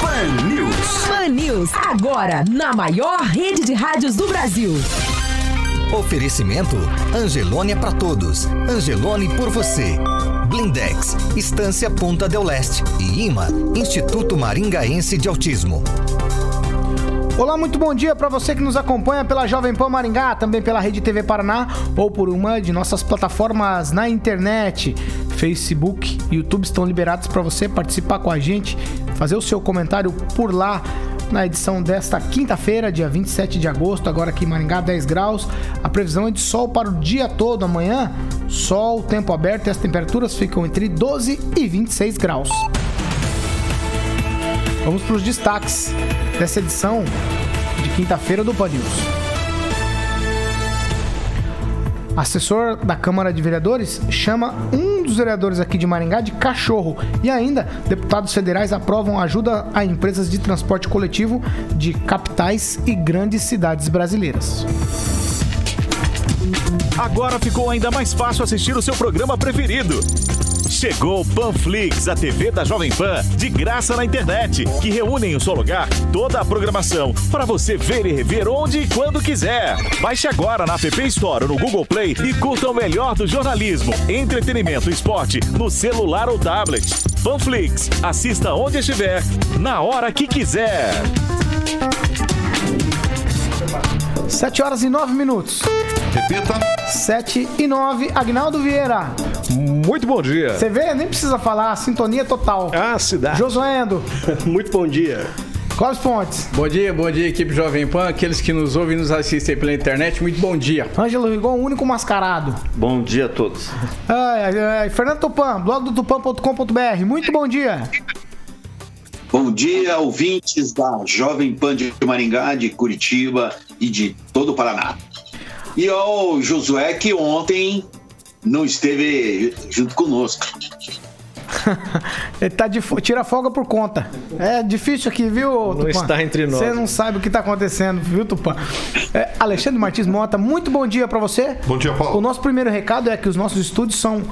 Pan News. Pan News, agora na maior rede de rádios do Brasil. Oferecimento Angelônia para todos. Angelone por você. Blindex, Estância Ponta del Leste e IMA, Instituto Maringaense de Autismo. Olá, muito bom dia para você que nos acompanha pela Jovem Pan Maringá, também pela Rede TV Paraná ou por uma de nossas plataformas na internet. Facebook e YouTube estão liberados para você participar com a gente, fazer o seu comentário por lá na edição desta quinta-feira, dia 27 de agosto, agora aqui em Maringá, 10 graus. A previsão é de sol para o dia todo amanhã. Sol, tempo aberto e as temperaturas ficam entre 12 e 26 graus. Vamos para os destaques dessa edição de quinta-feira do Pan News. Assessor da Câmara de Vereadores chama um dos vereadores aqui de Maringá de cachorro. E ainda, deputados federais aprovam ajuda a empresas de transporte coletivo de capitais e grandes cidades brasileiras. Agora ficou ainda mais fácil assistir o seu programa preferido. Chegou o Panflix, a TV da Jovem Pan, de graça na internet, que reúne em um só lugar toda a programação para você ver e rever onde e quando quiser. Baixe agora na App Store ou no Google Play e curta o melhor do jornalismo, entretenimento e esporte no celular ou tablet. Panflix, assista onde estiver, na hora que quiser. 7 horas e 9 minutos. Repita. 7 e 9. Agnaldo Vieira. Muito bom dia. Você vê, nem precisa falar, sintonia total. Ah, cidade. Josuendo. Muito bom dia. Clóvis Pontes. Bom dia, bom dia, equipe Jovem Pan, aqueles que nos ouvem e nos assistem pela internet, muito bom dia. Ângelo Rigon, o único mascarado. Bom dia a todos. Ai, ai, ai. Fernando Tupan, blog do tupan.com.br. Muito bom dia. Bom dia, ouvintes da Jovem Pan de Maringá, de Curitiba e de todo o Paraná. E ao Josué, que ontem não esteve junto conosco. Ele tá de fo- tira folga por conta. É difícil aqui, viu, Tupã? está entre nós. Você não sabe o que tá acontecendo, viu, Tupã? É, Alexandre Martins Mota, muito bom dia pra você. Bom dia, Paulo. O nosso primeiro recado é que os nossos estúdios são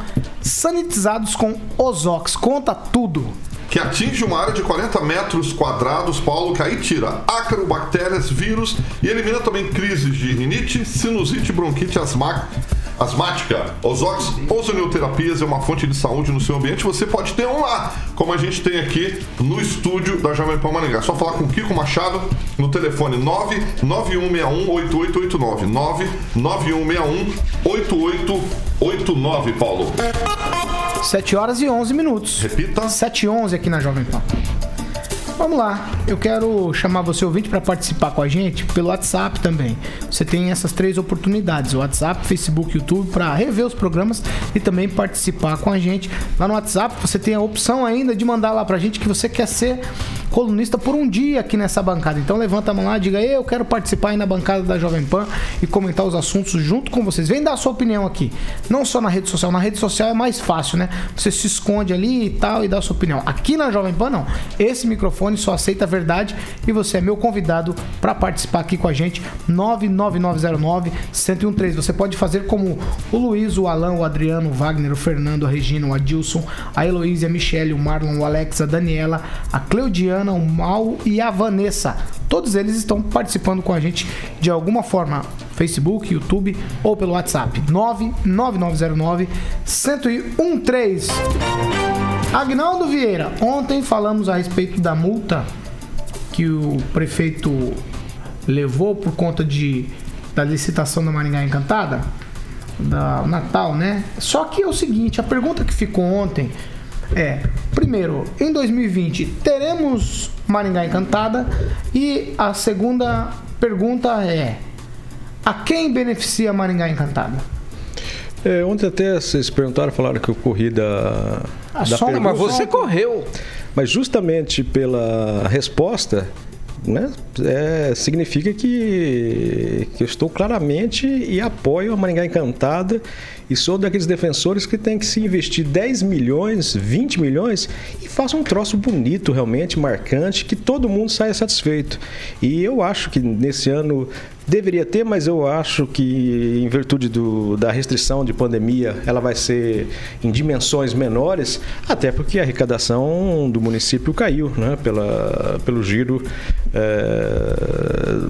sanitizados com Ozox. Conta tudo. Que atinge uma área de 40 metros quadrados, Paulo, que aí tira ácaro, bactérias, vírus e elimina também crises de rinite, sinusite, bronquite asma- asmática. Ozox Ozonioterapias é uma fonte de saúde no seu ambiente. Você pode ter um lá, como a gente tem aqui no estúdio da Jovem Pan Maringá. É só falar com o Kiko Machado no telefone 991618889. 991618889, Paulo. 7 horas e 11 minutos. Repita. 7 e 11 aqui na Jovem Pan. Vamos lá, eu quero chamar você ouvinte para participar com a gente pelo WhatsApp também. Você tem essas três oportunidades: WhatsApp, Facebook, YouTube, para rever os programas e também participar com a gente. Lá no WhatsApp você tem a opção ainda de mandar lá pra gente que você quer ser colunista por um dia aqui nessa bancada. Então levanta a mão lá, diga eu quero participar aí na bancada da Jovem Pan e comentar os assuntos junto com vocês. Vem dar a sua opinião aqui. Não só na rede social. Na rede social é mais fácil, né? Você se esconde ali e tal e dá a sua opinião. Aqui na Jovem Pan não. Esse microfone só aceita a verdade e você é meu convidado para participar aqui com a gente. 99909 1013. Você pode fazer como o Luiz, o Alan, o Adriano, o Wagner, o Fernando, a Regina, o Adilson, a Heloísa, a Michelle, o Marlon, o Alex, a Daniela, a Cleudiana, o Mal e a Vanessa. Todos eles estão participando com a gente de alguma forma. Facebook, YouTube ou pelo WhatsApp. 99909 1013. Agnaldo Vieira, ontem falamos a respeito da multa que o prefeito levou por conta de, da licitação da Maringá Encantada, da Natal, né? Só que é o seguinte, a pergunta que ficou ontem é, primeiro, em 2020 teremos Maringá Encantada e a segunda pergunta é, a quem beneficia Maringá Encantada? É, ontem até vocês perguntaram, falaram que eu corri da. Ah, da pergunta. Mas você correu. Mas justamente pela resposta né, é, significa que, que eu estou claramente e apoio a Maringá Encantada e sou daqueles defensores que tem que se investir 10 milhões, 20 milhões e faça um troço bonito, realmente marcante, que todo mundo saia satisfeito. E eu acho que nesse ano Deveria ter, mas eu acho que em virtude do, da restrição de pandemia, ela vai ser em dimensões menores, até porque a arrecadação do município caiu, né, pela, pelo giro é,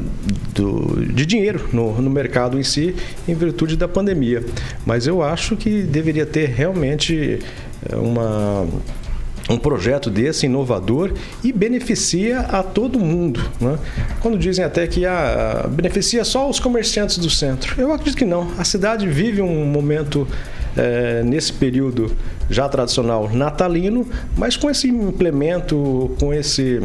do, de dinheiro no, no mercado em si, em virtude da pandemia. Mas eu acho que deveria ter realmente eh, uma um projeto desse inovador e beneficia a todo mundo. Né? Quando dizem até que a, beneficia só os comerciantes do centro, eu acredito que não. A cidade vive um momento é, nesse período já tradicional natalino, mas com esse implemento, com esse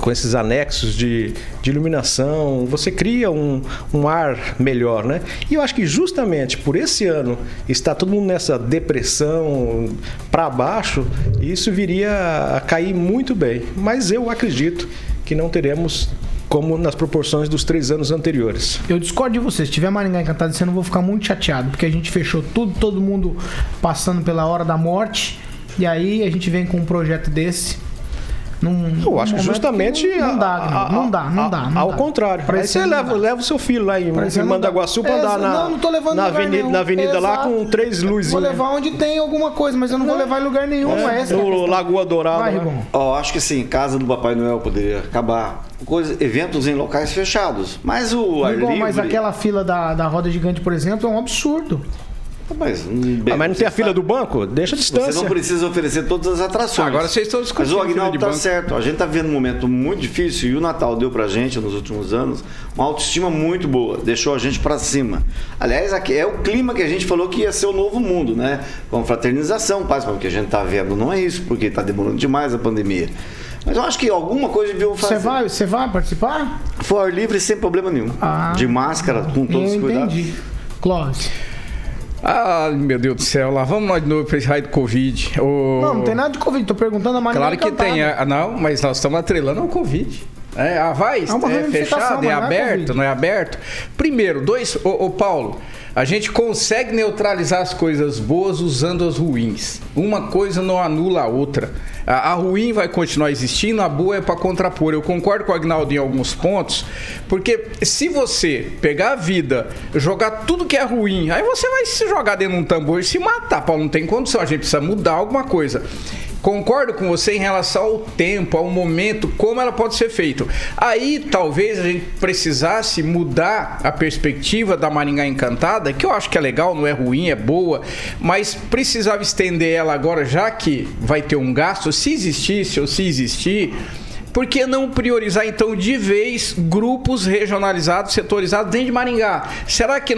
com esses anexos de, de iluminação, você cria um, um ar melhor, né? E eu acho que justamente por esse ano está todo mundo nessa depressão para baixo, isso viria a cair muito bem. Mas eu acredito que não teremos como nas proporções dos três anos anteriores. Eu discordo de você. Se tiver Maringá encantado eu vou ficar muito chateado, porque a gente fechou tudo, todo mundo passando pela hora da morte, e aí a gente vem com um projeto desse num, eu acho que justamente. Que não, dá, a, não, dá, não dá. Não ao dá. contrário. Aí você leva, leva o seu filho lá em, em Mandaguaçu para andar na, não, não tô levando na avenida, na avenida lá com três luzes. Vou levar onde tem alguma coisa, mas eu não, vou levar em lugar nenhum. É, essa no é Lagoa Dourada. Vai, né? Ó, acho que sim, casa do Papai Noel poderia acabar. Coisa, eventos em locais fechados. Mas o ar livre... Mas aquela fila da, da roda gigante, por exemplo, é um absurdo. Mas, ah, mas não tem a fila do banco? Deixa a distância. Você não precisa oferecer todas as atrações. Agora vocês estão discutindo. Mas o Agnaldo tá banco. certo. A gente tá vivendo um momento muito difícil e o Natal deu pra gente nos últimos anos uma autoestima muito boa. Deixou a gente para cima. Aliás, aqui é o clima que a gente falou que ia ser o novo mundo, né? Com fraternização, paz, porque a gente tá vendo não é isso, porque tá demorando demais a pandemia. Mas eu acho que alguma coisa viu fazer. Você vai, você vai participar? For livre sem problema nenhum. Ah, de máscara, com todos os cuidados. Entendi. Clóvis. Ah, meu Deus do céu, lá vamos nós de novo para esse raio do Covid. O... Não, não tem nada de Covid, tô perguntando a maneira Claro que tem, ah, não, mas nós estamos atrelando ao Covid. É, a vai é, é fechado, é, é aberto, não é, não é aberto. Primeiro, dois, ô, ô Paulo, a gente consegue neutralizar as coisas boas usando as ruins. Uma coisa não anula a outra. A, a ruim vai continuar existindo, a boa é para contrapor. Eu concordo com o Agnaldo em alguns pontos, porque se você pegar a vida, jogar tudo que é ruim, aí você vai se jogar dentro de um tambor e se matar, Paulo. Não tem condição, a gente precisa mudar alguma coisa. Concordo com você em relação ao tempo, ao momento, como ela pode ser feita. Aí talvez a gente precisasse mudar a perspectiva da Maringá Encantada, que eu acho que é legal, não é ruim, é boa, mas precisava estender ela agora, já que vai ter um gasto, se existisse ou se existir por que não priorizar então de vez grupos regionalizados, setorizados dentro de Maringá? Será que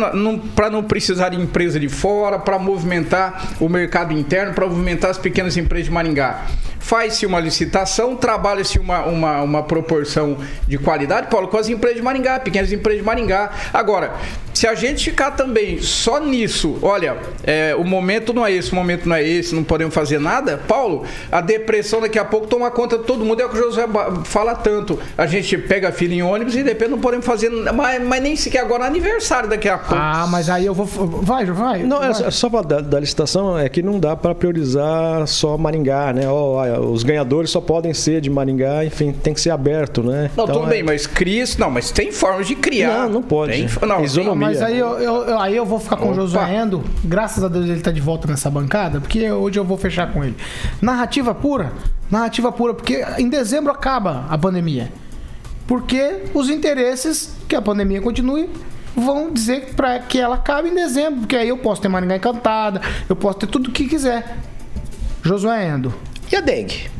para não precisar de empresa de fora, para movimentar o mercado interno, para movimentar as pequenas empresas de Maringá? Faz-se uma licitação, trabalha-se uma, uma, uma proporção de qualidade, Paulo, com as empresas de Maringá, pequenas empresas de Maringá. Agora, se a gente ficar também só nisso, olha, é, o momento não é esse, o momento não é esse, não podemos fazer nada, Paulo, a depressão daqui a pouco toma conta de todo mundo, é o que o José fala tanto. A gente pega a fila em ônibus e depois não podemos fazer, mas, mas nem sequer agora é aniversário daqui a pouco. Ah, mas aí eu vou. Vai, vai. Não, vai. É só da, da licitação é que não dá para priorizar só Maringá, né? Oh, os ganhadores só podem ser de Maringá, enfim, tem que ser aberto, né? Não, então, tudo é... bem, mas cria Não, mas tem formas de criar. Não, não pode. Tem, não, Isonomia. Mas aí eu, eu, aí eu vou ficar com Opa. o Josué Endo. Graças a Deus ele tá de volta nessa bancada, porque hoje eu vou fechar com ele. Narrativa pura. Narrativa pura, porque em dezembro acaba a pandemia. Porque os interesses que a pandemia continue vão dizer para que ela acabe em dezembro, porque aí eu posso ter Maringá encantada, eu posso ter tudo o que quiser. Josué Endo. E a dengue?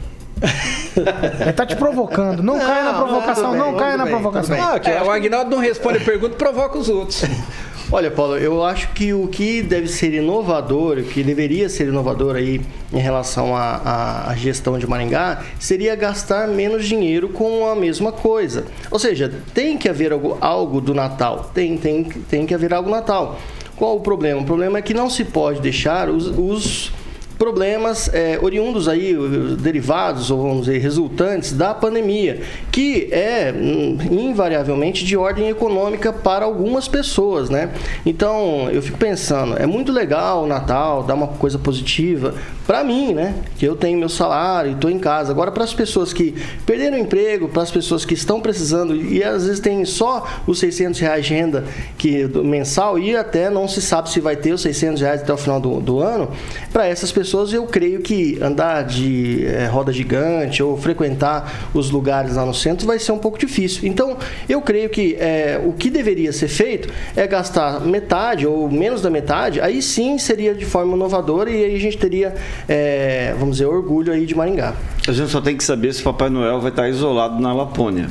Ele tá te provocando. Não, não caia na provocação, bem, não caia na bem, provocação. Ah, é, o Agnaldo não responde a pergunta, provoca os outros. Olha, Paulo, eu acho que o que deve ser inovador, o que deveria ser inovador aí em relação à gestão de Maringá, seria gastar menos dinheiro com a mesma coisa. Ou seja, tem que haver algo, algo do Natal. Tem, tem, tem que haver algo Natal. Qual o problema? O problema é que não se pode deixar os, os problemas é, oriundos aí, derivados ou vamos dizer resultantes da pandemia, que é hum, invariavelmente de ordem econômica para algumas pessoas, né? Então eu fico pensando, é muito legal o Natal, dar uma coisa positiva para mim, né? Que eu tenho meu salário e estou em casa. Agora para as pessoas que perderam o emprego, para as pessoas que estão precisando e às vezes tem só os 600 reais de renda que mensal e até não se sabe se vai ter os 600 reais até o final do, do ano, para essas pessoas pessoas, eu creio que andar de é, roda gigante ou frequentar os lugares lá no centro vai ser um pouco difícil. Então, eu creio que é, o que deveria ser feito é gastar metade ou menos da metade, aí sim seria de forma inovadora e aí a gente teria, é, vamos dizer, orgulho aí de Maringá. A gente só tem que saber se Papai Noel vai estar isolado na Lapônia.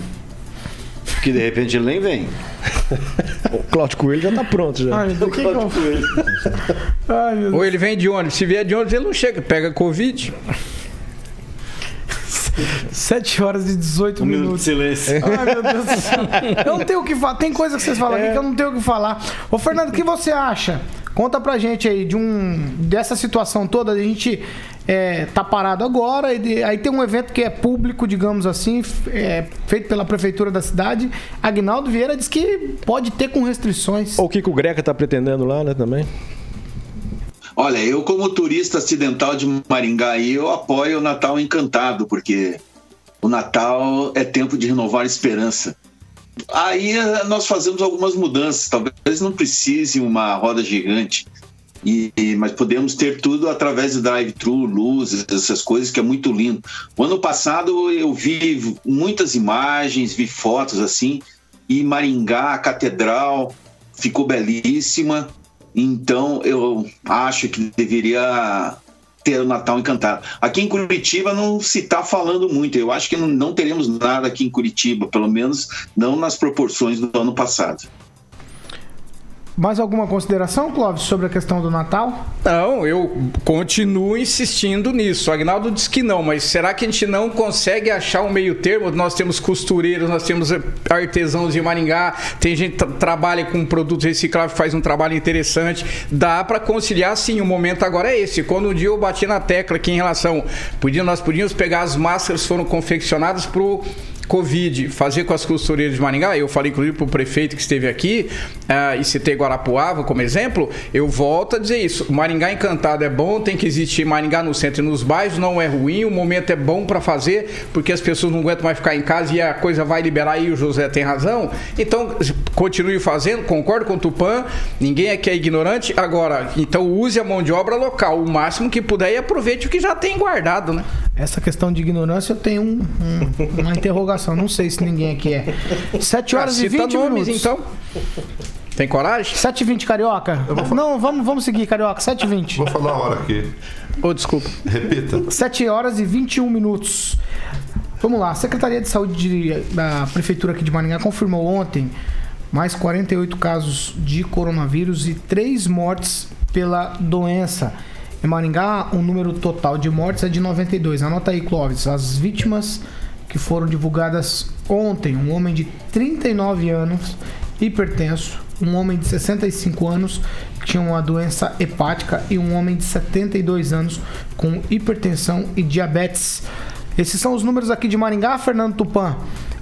Que de repente ele nem vem. o Cláudio Coelho já tá pronto já. Ai, do que Cláudio que Coelho. Ai, meu Deus. Ou ele vem de ônibus. Se vier de ônibus, ele não chega, pega Covid. 7 horas e 18 um minutos. Minuto de silêncio. Ai, meu Deus do céu. Eu não tenho o que falar. Tem coisa que vocês falam é. aqui que eu não tenho o que falar. Ô, Fernando, o que você acha? Conta pra gente aí de um dessa situação toda. A gente é, tá parado agora, e aí tem um evento que é público, digamos assim, é, feito pela prefeitura da cidade. Agnaldo Vieira diz que pode ter com restrições. O que, o Greca tá pretendendo lá, né, também? Olha, eu como turista acidental de Maringá, eu apoio o Natal Encantado, porque o Natal é tempo de renovar a esperança. Aí eh, nós fazemos algumas mudanças, talvez não precise uma roda gigante, e, mas podemos ter tudo através do drive-thru, luzes, essas coisas que é muito lindo. O ano passado eu vi muitas imagens, vi fotos assim, e Maringá, a catedral, ficou belíssima. Então eu acho que deveria ter o Natal encantado. Aqui em Curitiba não se está falando muito. Eu acho que não, não teremos nada aqui em Curitiba, pelo menos não nas proporções do ano passado. Mais alguma consideração, Clóvis, sobre a questão do Natal? Não, eu continuo insistindo nisso. O Agnaldo diz que não, mas será que a gente não consegue achar um meio termo? Nós temos costureiros, nós temos artesãos de Maringá, tem gente que trabalha com produtos recicláveis, faz um trabalho interessante. Dá para conciliar sim, o momento agora é esse. Quando um dia eu bati na tecla aqui em relação. Podia, nós podíamos pegar as máscaras que foram confeccionadas para Covid, fazer com as costureiras de Maringá, eu falei inclusive para o prefeito que esteve aqui, uh, e citei Guarapuava como exemplo, eu volto a dizer isso. Maringá Encantado é bom, tem que existir Maringá no centro e nos bairros, não é ruim, o momento é bom para fazer, porque as pessoas não aguentam mais ficar em casa e a coisa vai liberar e o José tem razão. Então, continue fazendo, concordo com o Tupã, ninguém aqui é ignorante. Agora, então use a mão de obra local o máximo que puder e aproveite o que já tem guardado, né? Essa questão de ignorância eu tenho um, um, uma interrogação. Não sei se ninguém aqui é. 7 horas ah, e 20 nomes, minutos. então. Tem coragem? 7 e 20 Carioca. Não, vamos, vamos seguir, Carioca. 7 e 20 Vou falar a hora aqui. Ô, oh, desculpa. Repita. 7 horas e 21 minutos. Vamos lá. A Secretaria de Saúde de, da Prefeitura aqui de Maringá confirmou ontem mais 48 casos de coronavírus e 3 mortes pela doença. Em Maringá, o número total de mortes é de 92. Anota aí, Clóvis. As vítimas que foram divulgadas ontem: um homem de 39 anos, hipertenso, um homem de 65 anos que tinha uma doença hepática e um homem de 72 anos com hipertensão e diabetes. Esses são os números aqui de Maringá, Fernando Tupan.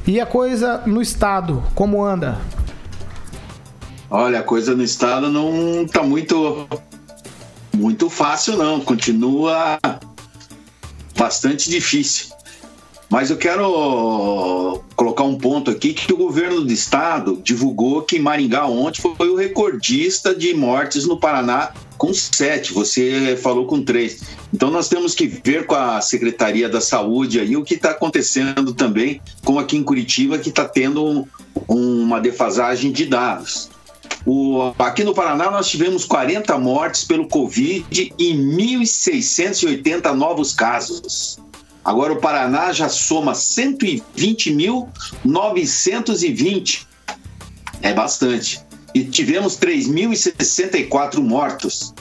E a coisa no estado, como anda? Olha, a coisa no estado não está muito muito fácil, não. Continua bastante difícil. Mas eu quero colocar um ponto aqui que o governo do estado divulgou que Maringá ontem foi o recordista de mortes no Paraná com sete. Você falou com três. Então nós temos que ver com a Secretaria da Saúde aí o que está acontecendo também, como aqui em Curitiba que está tendo uma defasagem de dados. O, aqui no Paraná nós tivemos 40 mortes pelo Covid e 1.680 novos casos. Agora o Paraná já soma 120.920. É bastante. E tivemos 3.064 mortos.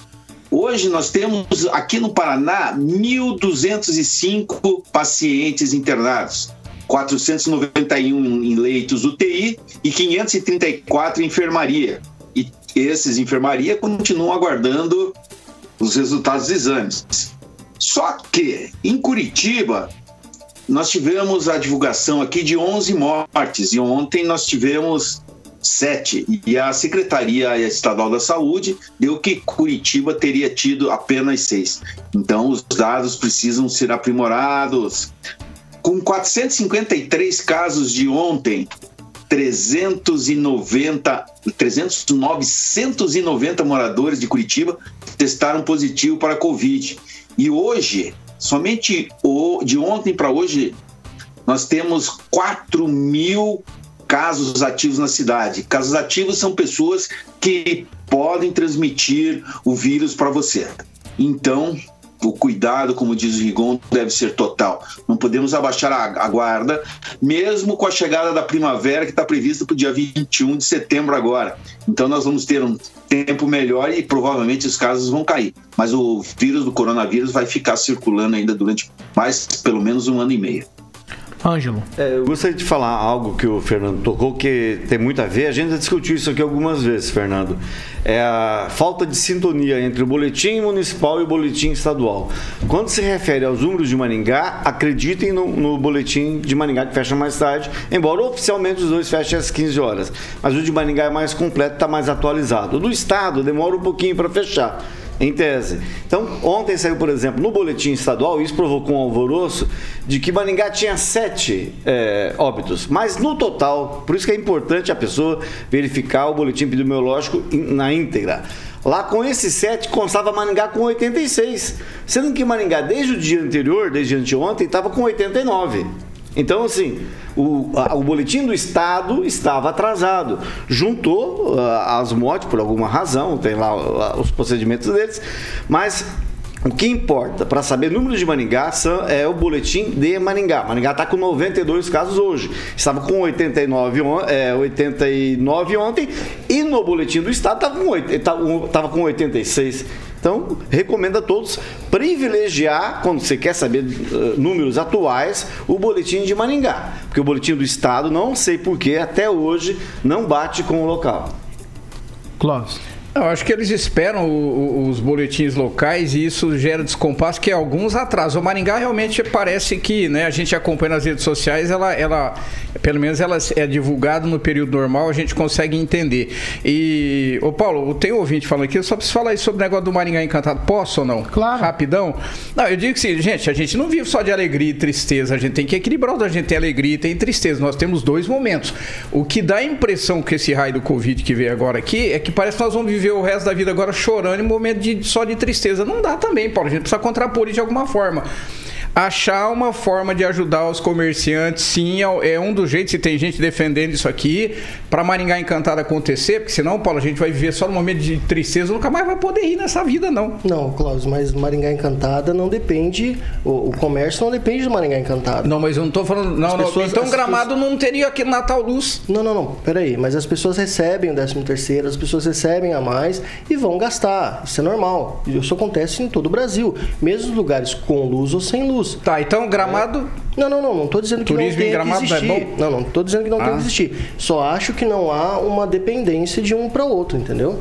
Hoje nós temos aqui no Paraná 1.205 pacientes internados. 491 em leitos UTI e 534 em enfermaria. E esses enfermaria continuam aguardando os resultados dos exames. Só que em Curitiba nós tivemos a divulgação aqui de 11 mortes e ontem nós tivemos sete. E a Secretaria Estadual da Saúde deu que Curitiba teria tido apenas seis. Então, os dados precisam ser aprimorados. Com 453 casos de ontem, 390, 300, 990 moradores de Curitiba testaram positivo para a Covid. E hoje, somente o, de ontem para hoje, nós temos 4 mil casos ativos na cidade. Casos ativos são pessoas que podem transmitir o vírus para você. Então, o cuidado, como diz o Rigon, deve ser total. Não podemos abaixar a, guarda, mesmo com a chegada da primavera que está prevista para o dia 21 de setembro agora. Então nós vamos ter um tempo melhor e provavelmente os casos vão cair. Mas o vírus do coronavírus vai ficar circulando ainda durante mais pelo menos um ano e meio. Ângelo. É, eu gostaria de falar algo que o Fernando tocou, que tem muito a ver. A gente já discutiu isso aqui algumas vezes, Fernando. É a falta de sintonia entre o boletim municipal e o boletim estadual. Quando se refere aos números de Maringá, acreditem no, no boletim de Maringá, que fecha mais tarde, embora oficialmente os dois fechem às 15 horas. Mas o de Maringá é mais completo, está mais atualizado. O do estado demora um pouquinho para fechar em tese. Então, ontem saiu, por exemplo, no boletim estadual, isso provocou um alvoroço de que Maringá tinha sete é, óbitos, mas no total, por isso que é importante a pessoa verificar o boletim epidemiológico na íntegra. Lá com esses sete, constava Maringá com 86, sendo que Maringá, desde o dia anterior, desde anteontem, estava com 89. Então, assim, o, a, o boletim do Estado estava atrasado. Juntou uh, as mortes por alguma razão, tem lá uh, os procedimentos deles, mas o que importa para saber números de Maringá são, é o boletim de Maringá. Maringá está com 92 casos hoje. Estava com 89, é, 89 ontem e no boletim do Estado estava tava com 86. Então, recomendo a todos privilegiar, quando você quer saber uh, números atuais, o boletim de Maringá. Porque o boletim do Estado, não sei porquê, até hoje, não bate com o local. Clóvis. Eu acho que eles esperam o, o, os boletins locais e isso gera descompasso que alguns atrasam. O Maringá realmente parece que, né, a gente acompanha nas redes sociais, ela, ela pelo menos ela é divulgada no período normal, a gente consegue entender. E, ô Paulo, tem um ouvinte falando aqui, eu só preciso falar aí sobre o negócio do Maringá Encantado. Posso ou não? Claro. Rapidão. Não, eu digo que sim, gente, a gente não vive só de alegria e tristeza, a gente tem que equilibrar, a gente tem alegria e tem tristeza. Nós temos dois momentos. O que dá a impressão que esse raio do Covid que veio agora aqui é que parece que nós vamos viver viver o resto da vida agora chorando em momento de, só de tristeza. Não dá também, Paulo. A gente precisa contrapor isso de alguma forma achar uma forma de ajudar os comerciantes, sim, é, é um dos jeitos, se tem gente defendendo isso aqui, para Maringá Encantado acontecer, porque senão, Paulo, a gente vai viver só no momento de tristeza, nunca mais vai poder ir nessa vida, não. Não, Cláudio, mas Maringá Encantada não depende, o, o, comércio não depende de Maringá Encantada. Não, mas eu não tô falando, não, não pessoas, então Gramado pessoas... não teria aqui Natal Luz. Não, não, não, peraí, mas as pessoas recebem o 13 terceiro, as pessoas recebem a mais e vão gastar, isso é normal, isso acontece em todo o Brasil, mesmo lugares com luz ou sem luz. Tá, então Gramado. Não, não, não, não tô dizendo que Turismo não tem Gramado que existir. É bom? Não, não tô dizendo que não ah. tem que existir. Só acho que não há uma dependência de um para outro, entendeu?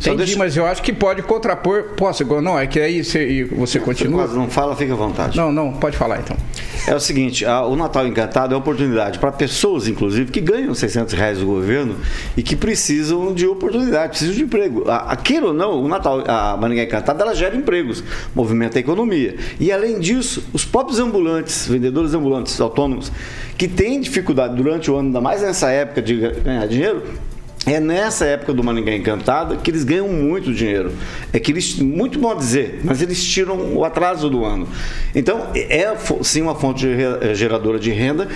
Entendi, deixa... mas eu acho que pode contrapor. Posso? Não, é que aí você, você continua. Não fala, fica à vontade. Não, não, pode falar então. É o seguinte: a, o Natal Encantado é uma oportunidade para pessoas, inclusive, que ganham 600 reais do governo e que precisam de oportunidade, precisam de emprego. Aquilo ou não, o Natal, a Maringá Encantada, ela gera empregos, movimenta a economia. E além disso, os próprios ambulantes, vendedores ambulantes autônomos, que têm dificuldade durante o ano, ainda mais nessa época de ganhar dinheiro, é nessa época do Maringá Encantada que eles ganham muito dinheiro. É que eles, muito bom dizer, mas eles tiram o atraso do ano. Então, é sim uma fonte é, geradora de renda.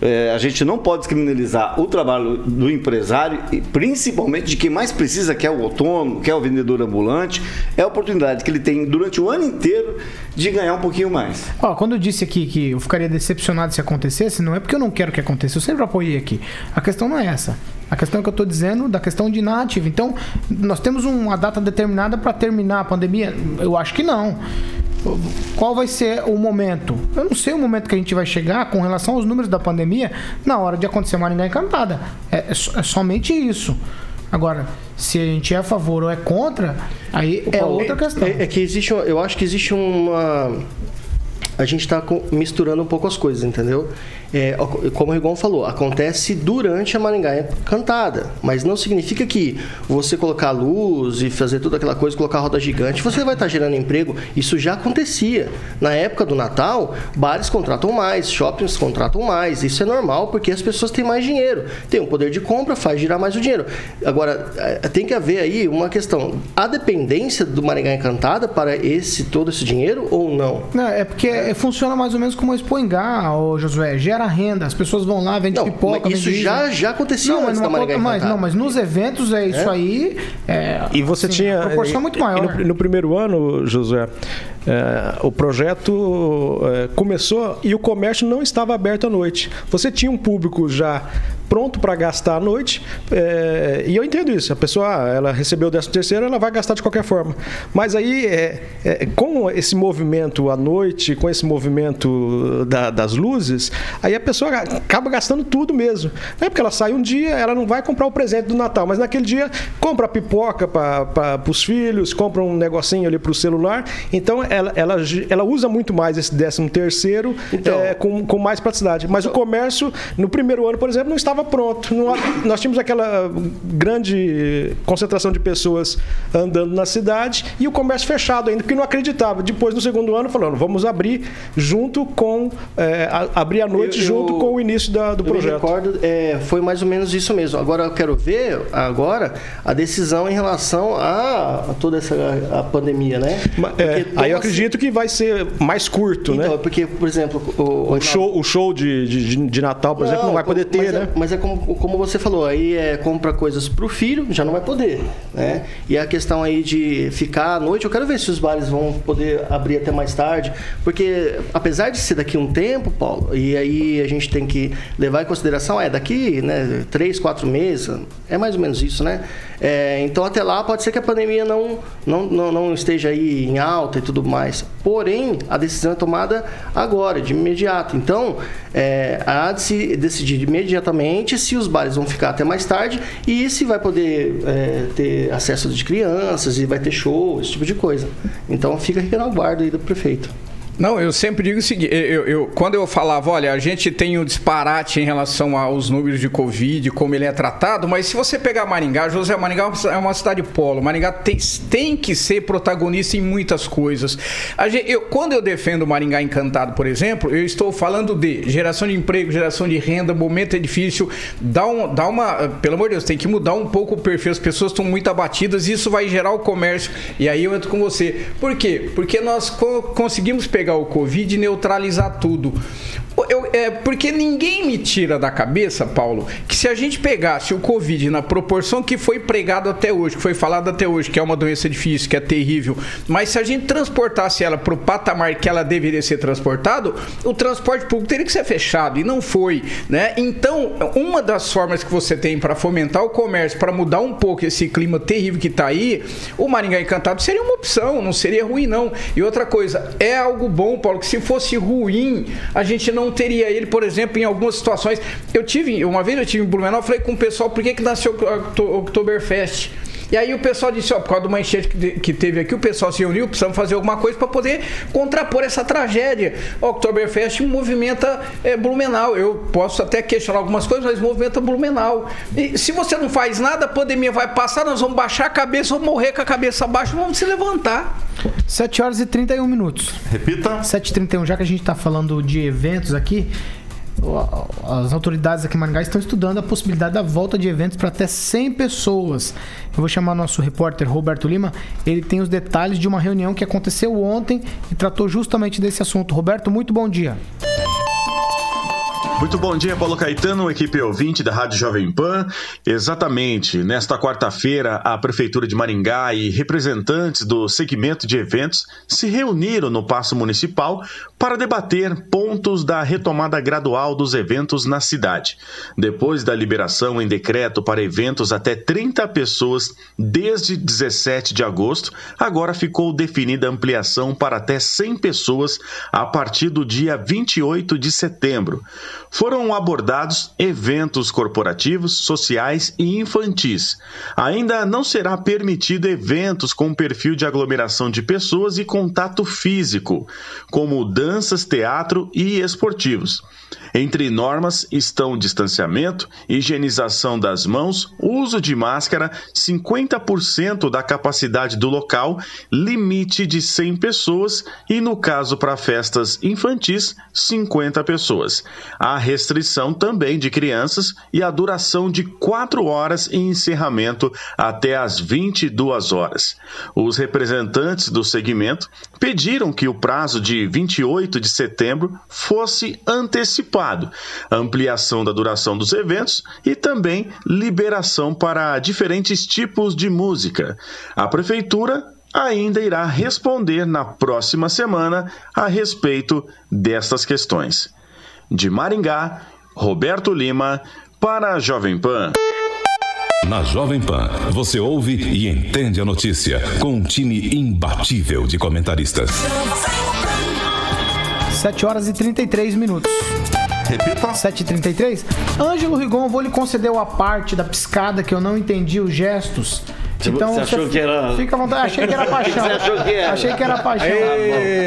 É, a gente não pode criminalizar o trabalho do empresário, e principalmente de quem mais precisa, que é o autônomo, que é o vendedor ambulante. É a oportunidade que ele tem durante o ano inteiro de ganhar um pouquinho mais. Ó, quando eu disse aqui que eu ficaria decepcionado se acontecesse, não é porque eu não quero que aconteça, eu sempre apoiei aqui. A questão não é essa. A questão que eu estou dizendo da questão de inativa. Então, nós temos uma data determinada para terminar a pandemia? Eu acho que não. Qual vai ser o momento? Eu não sei o momento que a gente vai chegar com relação aos números da pandemia na hora de acontecer Maringá Encantada. É, é, é somente isso. Agora, se a gente é a favor ou é contra, aí é Paulo, outra questão. É, é que existe, eu acho que existe uma a gente está misturando um pouco as coisas, entendeu? É, como o Rigon falou, acontece durante a Maringá cantada, mas não significa que você colocar luz e fazer toda aquela coisa, colocar roda gigante, você vai estar gerando emprego. Isso já acontecia. Na época do Natal, bares contratam mais, shoppings contratam mais. Isso é normal porque as pessoas têm mais dinheiro, tem um poder de compra, faz girar mais o dinheiro. Agora, é, tem que haver aí uma questão: a dependência do Maringá Encantada para esse todo esse dinheiro ou não? Não, é porque funciona mais ou menos como o Expoingá, o Josué. Gera renda, as pessoas vão lá, vendem pipoca. Isso já, já acontecia não, antes mas, da mas, não, mas nos eventos é isso é? aí. É, e você assim, tinha. proporção muito maior. No, no, primeiro ano, Josué, é, o projeto é, começou e o comércio não estava aberto à noite. Você tinha um público já pronto para gastar à noite. É, e eu entendo isso. A pessoa, ah, ela recebeu o 13 terceiro, ela vai gastar de qualquer forma. Mas aí, é, é, com esse movimento à noite, com esse movimento da, das luzes, aí a pessoa acaba gastando tudo mesmo. Não é porque ela sai um dia, ela não vai comprar o presente do Natal, mas naquele dia compra pipoca para os filhos, compra um negocinho ali para o celular. Então, ela, ela, ela usa muito mais esse 13 terceiro então, é, com, com mais praticidade. Mas então, o comércio, no primeiro ano, por exemplo, não estava estava pronto. nós tínhamos aquela grande concentração de pessoas andando na cidade e o comércio fechado ainda, porque não acreditava. Depois, no segundo ano, falando, vamos abrir junto com. É, abrir a noite eu, junto com o início da, do projeto. Eu recordo, é, foi mais ou menos isso mesmo. Agora eu quero ver agora a decisão em relação a, a toda essa a pandemia, né? É, aí eu acredito que vai ser mais curto, então, né? Porque, por exemplo, o, o show, o show de, de, de Natal, por não, exemplo, não vai poder ter, mas é, né? mas é como, como você falou, aí é compra coisas pro filho, já não vai poder, né? E a questão aí de ficar à noite, eu quero ver se os bares vão poder abrir até mais tarde, porque apesar de ser daqui um tempo, Paulo, e aí a gente tem que levar em consideração, é daqui, né, três, quatro meses, é mais ou menos isso, né? É, então até lá pode ser que a pandemia não, não, não, não esteja aí em alta e tudo mais. Porém, a decisão é tomada agora, de imediato. Então, é, há de se decidir imediatamente se os bares vão ficar até mais tarde e se vai poder é, ter acesso de crianças e vai ter show, esse tipo de coisa. Então fica aqui no aguardo aí do prefeito. Não, eu sempre digo o seguinte: eu, eu, quando eu falava, olha, a gente tem um disparate em relação aos números de Covid, como ele é tratado, mas se você pegar Maringá, José Maringá é uma cidade polo. Maringá tem, tem que ser protagonista em muitas coisas. Gente, eu, quando eu defendo Maringá Encantado, por exemplo, eu estou falando de geração de emprego, geração de renda, momento é difícil. Dá, um, dá uma. Pelo amor de Deus, tem que mudar um pouco o perfil. As pessoas estão muito abatidas isso vai gerar o comércio. E aí eu entro com você. Por quê? Porque nós co conseguimos pegar pegar o Covid e neutralizar tudo. Eu, é, porque ninguém me tira da cabeça, Paulo, que se a gente pegasse o Covid na proporção que foi pregado até hoje, que foi falado até hoje, que é uma doença difícil, que é terrível, mas se a gente transportasse ela para o patamar que ela deveria ser transportado, o transporte público teria que ser fechado e não foi, né? Então, uma das formas que você tem para fomentar o comércio, para mudar um pouco esse clima terrível que está aí, o Maringá Encantado seria uma opção, não seria ruim não. E outra coisa, é algo bom, Paulo, que se fosse ruim, a gente não teria ele, por exemplo, em algumas situações. Eu tive, uma vez eu tive em Blumenau, falei com o pessoal, por que, que nasceu o Oktoberfest? E aí o pessoal disse, ó, por causa de uma enchente que teve aqui, o pessoal se uniu, precisamos fazer alguma coisa para poder contrapor essa tragédia. Oktoberfest movimenta é, Blumenau. Eu posso até questionar algumas coisas, mas movimenta Blumenau. E se você não faz nada, a pandemia vai passar, nós vamos baixar a cabeça, vamos morrer com a cabeça abaixo, vamos se levantar. 7 horas e 31 minutos. Repita. 7h31, já que a gente está falando de eventos aqui, as autoridades aqui em Maringá estão estudando a possibilidade da volta de eventos para até 100 pessoas. Eu vou chamar nosso repórter Roberto Lima. Ele tem os detalhes de uma reunião que aconteceu ontem e tratou justamente desse assunto. Roberto, muito bom dia. Muito bom dia, Paulo Caetano, equipe ouvinte da Rádio Jovem Pan. Exatamente, nesta quarta-feira, a Prefeitura de Maringá e representantes do segmento de eventos se reuniram no Paço Municipal para debater pontos da retomada gradual dos eventos na cidade. Depois da liberação em decreto para eventos até 30 pessoas desde 17 de agosto, agora ficou definida a ampliação para até 100 pessoas a partir do dia 28 de setembro. Foram abordados eventos corporativos, sociais e infantis. Ainda não será permitido eventos com perfil de aglomeração de pessoas e contato físico, como danças, teatro e esportivos. Entre normas estão distanciamento, higienização das mãos, uso de máscara, 50% da capacidade do local, limite de 100 pessoas e, no caso para festas infantis, 50 pessoas. Há restrição também de crianças e a duração de 4 horas e encerramento até às 22 horas. Os representantes do segmento pediram que o prazo de 28 de setembro fosse antecipado, ampliação da duração dos eventos e também liberação para diferentes tipos de música. A prefeitura ainda irá responder na próxima semana a respeito destas questões. De Maringá, Roberto Lima, para a Jovem Pan. Na Jovem Pan, você ouve e entende a notícia com um time imbatível de comentaristas. 7 horas e 33 minutos. Repita. 7h33. Ângelo Rigon, vou lhe conceder a parte da piscada que eu não entendi os gestos. Então, você achou que era. Fica à vontade, achei que era paixão. Você achou que era? Achei que era paixão.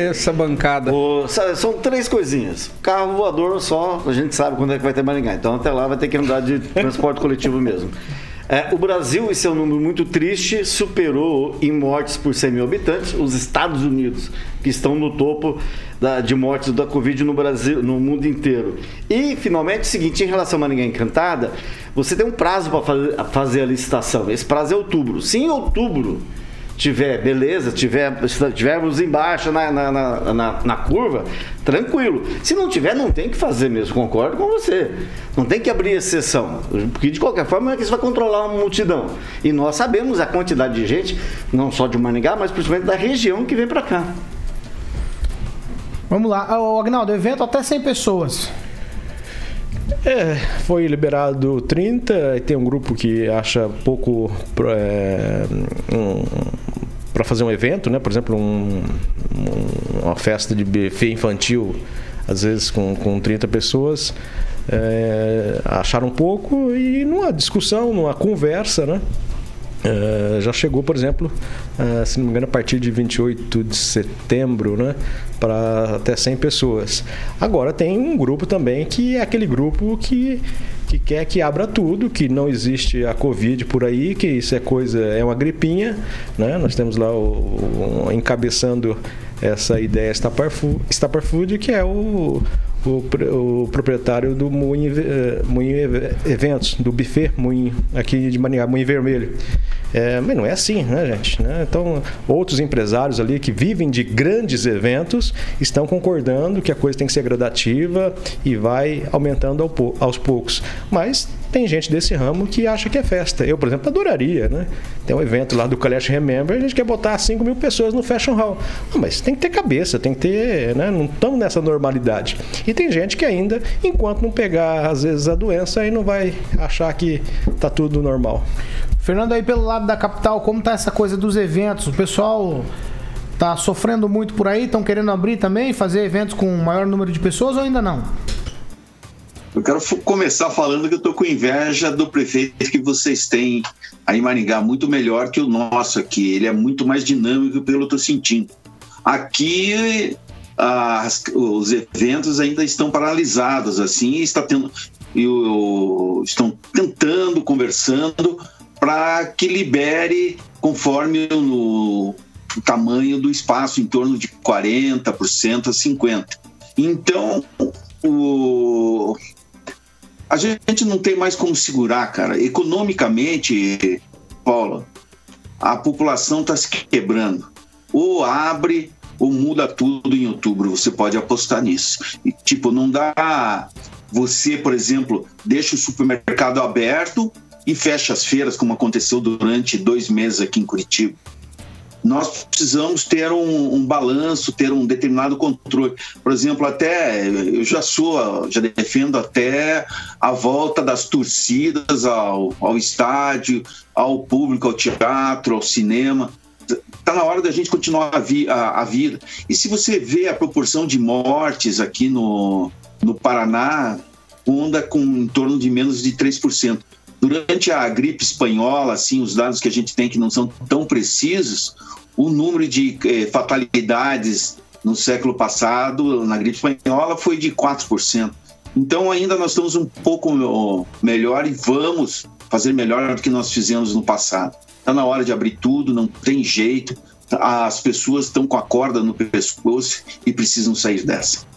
Essa bancada. O- são três coisinhas. Carro voador só, a gente sabe quando é que vai ter Maringá. Então até lá vai ter que andar de transporte coletivo mesmo. É, o Brasil, esse é um número muito triste, superou em mortes por 100 mil habitantes os Estados Unidos, que estão no topo da- de mortes da Covid no Brasil, no mundo inteiro. E, finalmente, o seguinte, em relação a Maringá Encantada, você tem um prazo para fazer, fazer a licitação. Esse prazo é outubro. Se em outubro tiver beleza, tiver, tivermos embaixo na, na, na, na- na curva, tranquilo. Se não tiver, não tem que fazer mesmo, concordo com você. Não tem que abrir exceção, porque de qualquer forma é que isso vai controlar uma multidão. E nós sabemos a quantidade de gente, não só de Maringá, mas principalmente da região que vem para cá. Vamos lá. Ô, Agnaldo, evento até 100 pessoas. É, foi liberado 30 e tem um grupo que acha pouco é, para fazer um evento, né? Por exemplo, um- um- uma festa de buffet infantil, às vezes com, com 30 pessoas. é, acharam pouco e numa discussão, numa conversa, né? É, já chegou, por exemplo, é, se não me engano, a partir de 28 de setembro, né, para até 100 pessoas. Agora tem um grupo também que é aquele grupo que, que quer que abra tudo, que não existe a Covid por aí, que isso é coisa, é uma gripinha, né? Nós temos lá o, o- encabeçando essa ideia Stapar Food, Food que é o, o, o proprietário do Moinho, eh, Moinho Eve- Eventos, do buffet Moinho, aqui de Maringá, Moinho Vermelho. É, mas não é assim, né, gente? né? Então, outros empresários ali que vivem de grandes eventos estão concordando que a coisa tem que ser gradativa e vai aumentando aos poucos. Mas tem gente desse ramo que acha que é festa. Eu, por exemplo, adoraria, né? Tem um evento lá do Clash Remember, a gente quer botar 5 mil pessoas no Fashion Hall. Ah, Mas tem que ter cabeça, tem que ter, né? Não estamos nessa normalidade. E tem gente que ainda, enquanto não pegar, às vezes, a doença, aí não vai achar que tá tudo normal. Fernando, aí pelo lado da capital, como tá essa coisa dos eventos? O pessoal tá sofrendo muito por aí? Estão querendo abrir também, fazer eventos com maior número de pessoas ou ainda não? Eu quero começar falando que eu tô com inveja do prefeito que vocês têm aí em Maringá, muito melhor que o nosso aqui. Ele é muito mais dinâmico pelo que eu tô sentindo. Aqui as- os eventos ainda estão paralisados, assim, está tendo, e o- estão tentando, conversando para que libere conforme o, o tamanho do espaço, em torno de 40% a 50%. Então, o, a gente não tem mais como segurar, cara. Economicamente, Paula, a população está se quebrando. Ou abre ou muda tudo em outubro. Você pode apostar nisso. E, tipo, não dá. Você, por exemplo, deixa o supermercado aberto e fecha as feiras, como aconteceu durante dois meses aqui em Curitiba nós precisamos ter um, um balanço, ter um determinado controle. Por exemplo, até eu já sou, já defendo até a volta das torcidas ao, ao estádio, ao público, ao teatro, ao cinema. Está na hora da gente continuar a, vi, a, a vida. E se você vê a proporção de mortes aqui no, no Paraná, onda com em torno de menos de 3%. Durante a gripe espanhola, assim, os dados que a gente tem que não são tão precisos, o número de eh, fatalidades no século passado, na gripe espanhola, foi de 4%. Então, ainda nós estamos um pouco melhor e vamos fazer melhor do que nós fizemos no passado. Está na hora de abrir tudo, não tem jeito. As pessoas estão com a corda no pescoço e precisam sair dessa.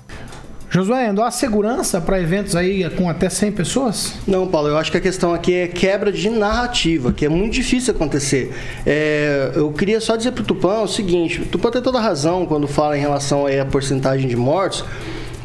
Josué, andou a segurança para eventos aí com até 100 pessoas? Não, Paulo, eu acho que a questão aqui é quebra de narrativa, que é muito difícil acontecer. É, eu queria só dizer para o Tupã o seguinte: o Tupã tem toda razão quando fala em relação à porcentagem de mortos.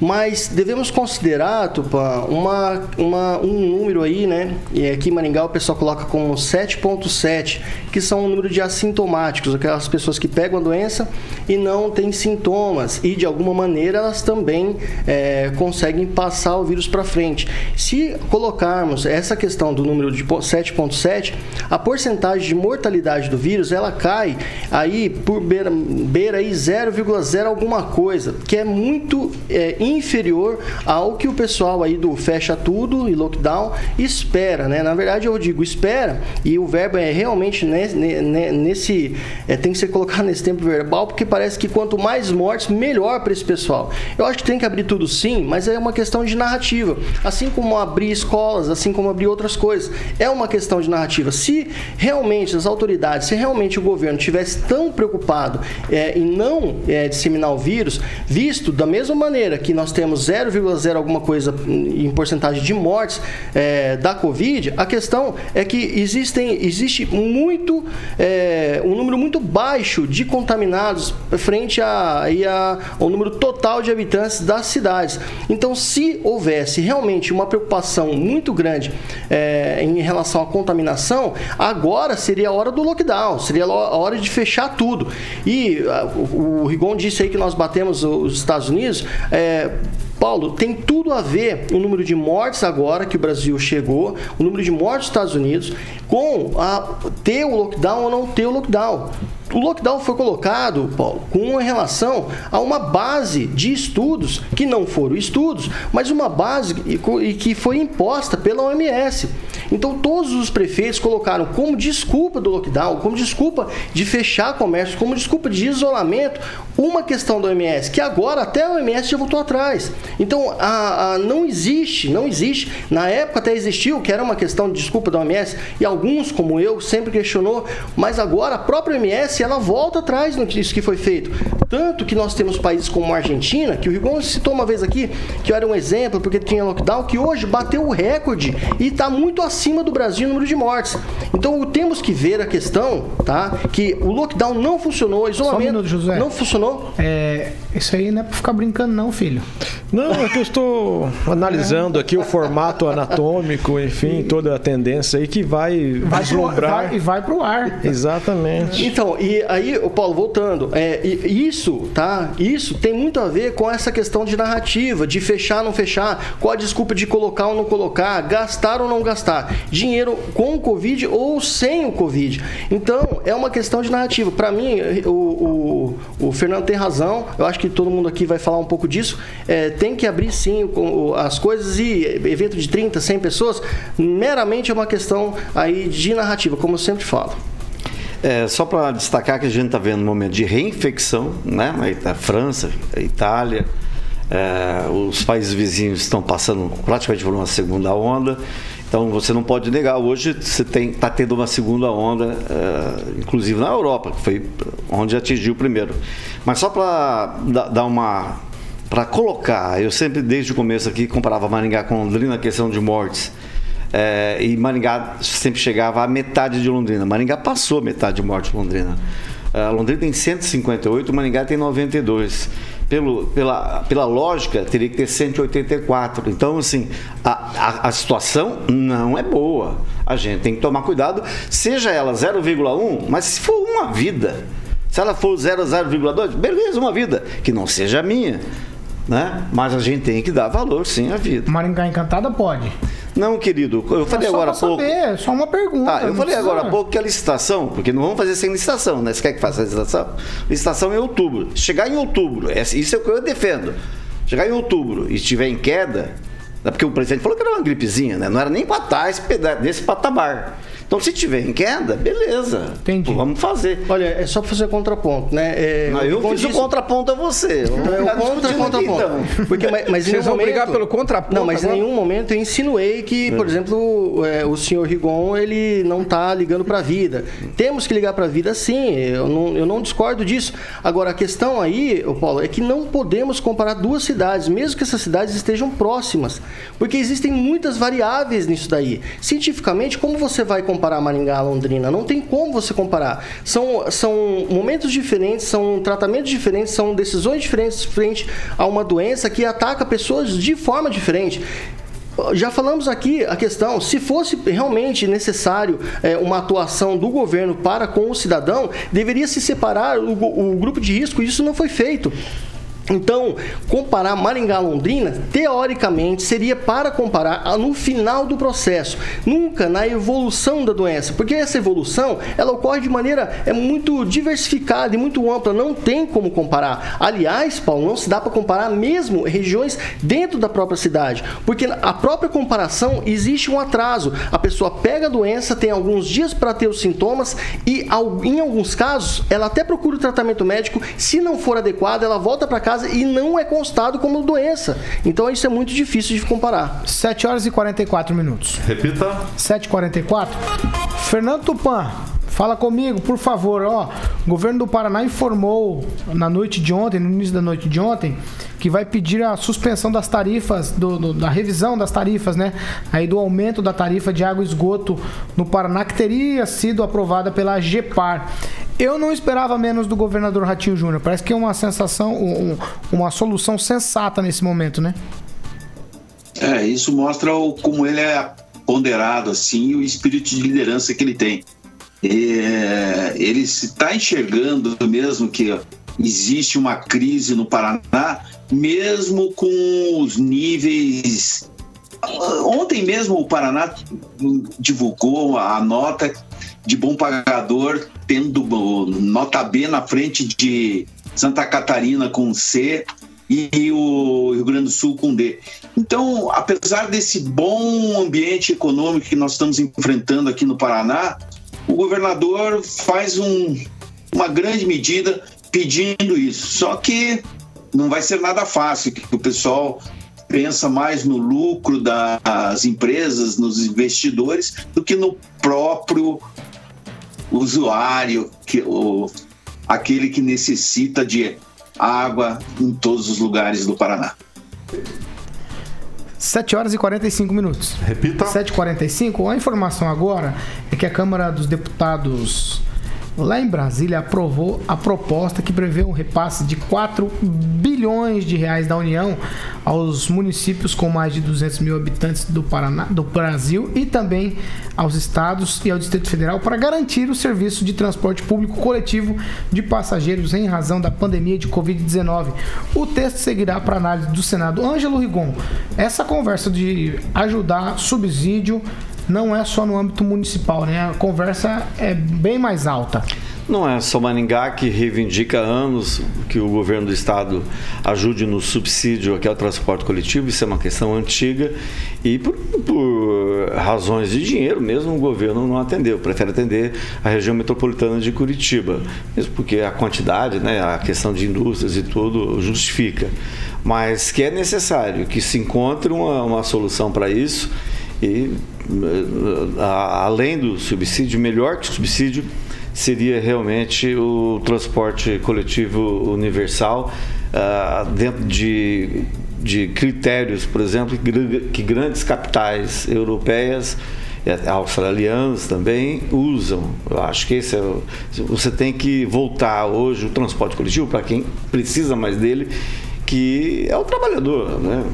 Mas devemos considerar, Tupã, uma, uma, um número aí, né? E aqui em Maringá o pessoal coloca como 7,7, que são um número de assintomáticos, aquelas pessoas que pegam a doença e não têm sintomas e de alguma maneira elas também é, conseguem passar o vírus para frente. Se colocarmos essa questão do número de 7,7, a porcentagem de mortalidade do vírus ela cai aí por beira, beira aí 0,0 alguma coisa, que é muito é, inferior ao que o pessoal aí do fecha tudo e lockdown espera, né? Na verdade, eu digo espera e o verbo é realmente nesse, nesse é, tem que ser colocado nesse tempo verbal porque parece que quanto mais mortes, melhor para esse pessoal. Eu acho que tem que abrir tudo sim, mas é uma questão de narrativa. Assim como abrir escolas, assim como abrir outras coisas. É uma questão de narrativa. Se realmente as autoridades, se realmente o governo tivesse tão preocupado é, em não é, disseminar o vírus, visto da mesma maneira que nós temos 0,0 alguma coisa em porcentagem de mortes é, da Covid, a questão é que existem, existe muito, é, um número muito baixo de contaminados frente a, a, ao número total de habitantes das cidades. Então, se houvesse realmente uma preocupação muito grande é, em relação à contaminação, agora seria a hora do lockdown, seria a hora de fechar tudo. E a, o, o Rigon disse aí que nós batemos os Estados Unidos. É, Paulo, tem tudo a ver o número de mortes agora que o Brasil chegou, o número de mortes dos Estados Unidos, com a, ter o lockdown ou não ter o lockdown. O lockdown foi colocado, Paulo, com relação a uma base de estudos que não foram estudos, mas uma base e que foi imposta pela OMS. Então todos os prefeitos colocaram como desculpa do lockdown, como desculpa de fechar comércio, como desculpa de isolamento, uma questão da OMS, que agora até a OMS já voltou atrás. Então a, a, não existe, não existe. Na época até existiu, que era uma questão de desculpa da OMS, e alguns, como eu, sempre questionou, mas agora a própria OMS ela volta atrás no que que foi feito. Tanto que nós temos países como a Argentina, que o Rigon citou uma vez aqui, que era um exemplo, porque tinha lockdown, que hoje bateu o recorde e está muito acima do Brasil no número de mortes. Então temos que ver a questão, tá? Que o lockdown não funcionou, o isolamento um minuto, não funcionou. É, isso aí não é para ficar brincando, não, filho. Não, é que eu estou analisando aqui o formato anatômico, enfim, toda a tendência aí que vai, vai vislumbrar. e vai para o ar. Exatamente. Então, e aí, o Paulo, voltando, é, isso, tá? Isso tem muito a ver com essa questão de narrativa, de fechar ou não fechar, qual a desculpa de colocar ou não colocar, gastar ou não gastar, dinheiro com o Covid ou sem o Covid. Então, é uma questão de narrativa. Para mim, o, o, o, Fernando tem razão, eu acho que todo mundo aqui vai falar um pouco disso. É, tem que abrir sim as coisas e evento de 30, 100 pessoas, meramente é uma questão aí de narrativa, como eu sempre falo. É, só para destacar que a gente está vendo um momento de reinfecção, né? A França, a Itália, é, os países vizinhos estão passando praticamente por uma segunda onda. Então você não pode negar, hoje você está tendo uma segunda onda, é, inclusive na Europa, que foi onde atingiu o primeiro. Mas só para dar uma. para colocar, eu sempre desde o começo aqui comparava Maringá com Londrina, a questão de mortes. É, e Maringá sempre chegava à metade de Londrina. Maringá passou metade de morte de Londrina. É, Londrina tem 158, Maringá tem 92. Pelo, pela, pela lógica, teria que ter 184. Então, assim, a, a, a situação não é boa. A gente tem que tomar cuidado, seja ela 0,1, mas se for uma vida, se ela for 0,2, beleza, uma vida, que não seja a minha. Né? Mas a gente tem que dar valor, sim, à vida. Maringá Encantada pode. Não, querido, eu falei é agora há pouco. Saber, só uma pergunta. Ah, eu falei agora há pouco que a licitação, porque não vamos fazer sem licitação, né? Você quer que faça a licitação? Licitação em outubro. Chegar em outubro, isso é o que eu defendo. Chegar em outubro e estiver em queda, Porque o presidente falou que era uma gripezinha, né? Não era nem para estar esse peda- nesse patamar. Então, se tiver em queda, beleza. Entendi. Vamos fazer. Olha, é só para fazer contraponto, né? É, Não, eu fiz o contraponto a você. Não, é o contra, discutindo contra aqui, então. Porque, mas, mas Vocês vão brigar pelo contraponto Não, mas em nenhum momento eu insinuei que, por exemplo, é, o senhor Rigon ele não está ligando para a vida. Temos que ligar para a vida, sim. Eu não, eu não discordo disso. Agora a questão aí, Paulo, é que não podemos comparar duas cidades, mesmo que essas cidades estejam próximas, porque existem muitas variáveis nisso daí. Cientificamente, como você vai comparar Maringá a Londrina? Não tem como você comparar. São, são momentos diferentes, são tratamentos diferentes, são decisões diferentes frente a uma doença que ataca pessoas de forma diferente. Já falamos aqui a questão, se fosse realmente necessário é, uma atuação do governo para com o cidadão, deveria se separar o, o grupo de risco, isso não foi feito. Então, comparar Maringá Londrina, teoricamente, seria para comparar no final do processo, nunca na evolução da doença, porque essa evolução ela ocorre de maneira é muito diversificada e muito ampla, não tem como comparar. Aliás, Paulo, não se dá para comparar mesmo regiões dentro da própria cidade, porque a própria comparação existe um atraso. A pessoa pega a doença, tem alguns dias para ter os sintomas e, em alguns casos, ela até procura o tratamento médico. Se não for adequado, ela volta para casa e não é constado como doença. Então, isso é muito difícil de comparar. 7 horas e 44 minutos. Repita. 7h44. Fernando Tupan, fala comigo, por favor. Ó, o governo do Paraná informou na noite de ontem, no início da noite de ontem, que vai pedir a suspensão das tarifas, do, do- da revisão das tarifas, né? Aí do aumento da tarifa de água e esgoto no Paraná, que teria sido aprovada pela GEPAR. Eu não esperava menos do governador Ratinho Júnior. Parece que é uma sensação, um- um- uma solução sensata nesse momento, né? É, isso mostra o, como ele é ponderado, assim, o espírito de liderança que ele tem. É, ele está enxergando mesmo que existe uma crise no Paraná, mesmo com os níveis. Ontem mesmo o Paraná divulgou a nota de bom pagador, tendo nota B na frente de Santa Catarina com C e o Rio Grande do Sul com D. Então, apesar desse bom ambiente econômico que nós estamos enfrentando aqui no Paraná, o governador faz um- uma grande medida pedindo isso. Só que não vai ser nada fácil, que o pessoal pensa mais no lucro das empresas, nos investidores, do que no próprio usuário, que, o, aquele que necessita de água em todos os lugares do Paraná. 7 horas e 45 minutos. Repita. 7h45. A informação agora é que a Câmara dos Deputados lá em Brasília aprovou a proposta que prevê um repasse de 4 bilhões de reais da União aos municípios com mais de 200 mil habitantes do Paraná, do Brasil e também aos estados e ao Distrito Federal para garantir o serviço de transporte público coletivo de passageiros em razão da pandemia de Covid-19. O texto seguirá para análise do Senado. Ângelo Rigon, essa conversa de ajudar subsídio não é só no âmbito municipal, né? A conversa é bem mais alta. Não é só Maringá que reivindica há anos que o governo do estado ajude no subsídio aqui ao transporte coletivo, isso é uma questão antiga e por, por razões de dinheiro mesmo o governo não atendeu, prefere atender a região metropolitana de Curitiba, mesmo porque a quantidade, né, a questão de indústrias e tudo justifica, mas que é necessário que se encontre uma, uma solução para isso e além do subsídio, melhor que o subsídio seria realmente o transporte coletivo universal ah, dentro de, de critérios, por exemplo, que, gra- que grandes capitais europeias e australianas também usam. Eu acho que esse é você tem que voltar hoje o transporte coletivo para quem precisa mais dele que é o trabalhador. Né?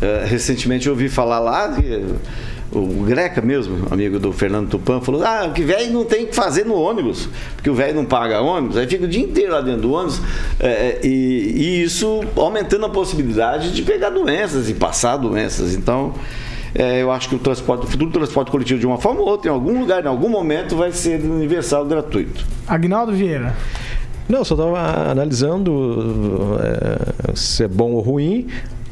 Eh, Recentemente eu ouvi falar lá, que o Greca mesmo, amigo do Fernando Tupan, falou: ah, que velho não tem que fazer no ônibus, porque o velho não paga ônibus, aí fica o dia inteiro lá dentro do ônibus, eh, e, e isso aumentando a possibilidade de pegar doenças e passar doenças. Então. eh, eu acho que o transporte, o futuro transporte coletivo, de uma forma ou outra, em algum lugar, em algum momento, vai ser universal gratuito. Agnaldo Vieira. Não, só estava analisando é, se é bom ou ruim.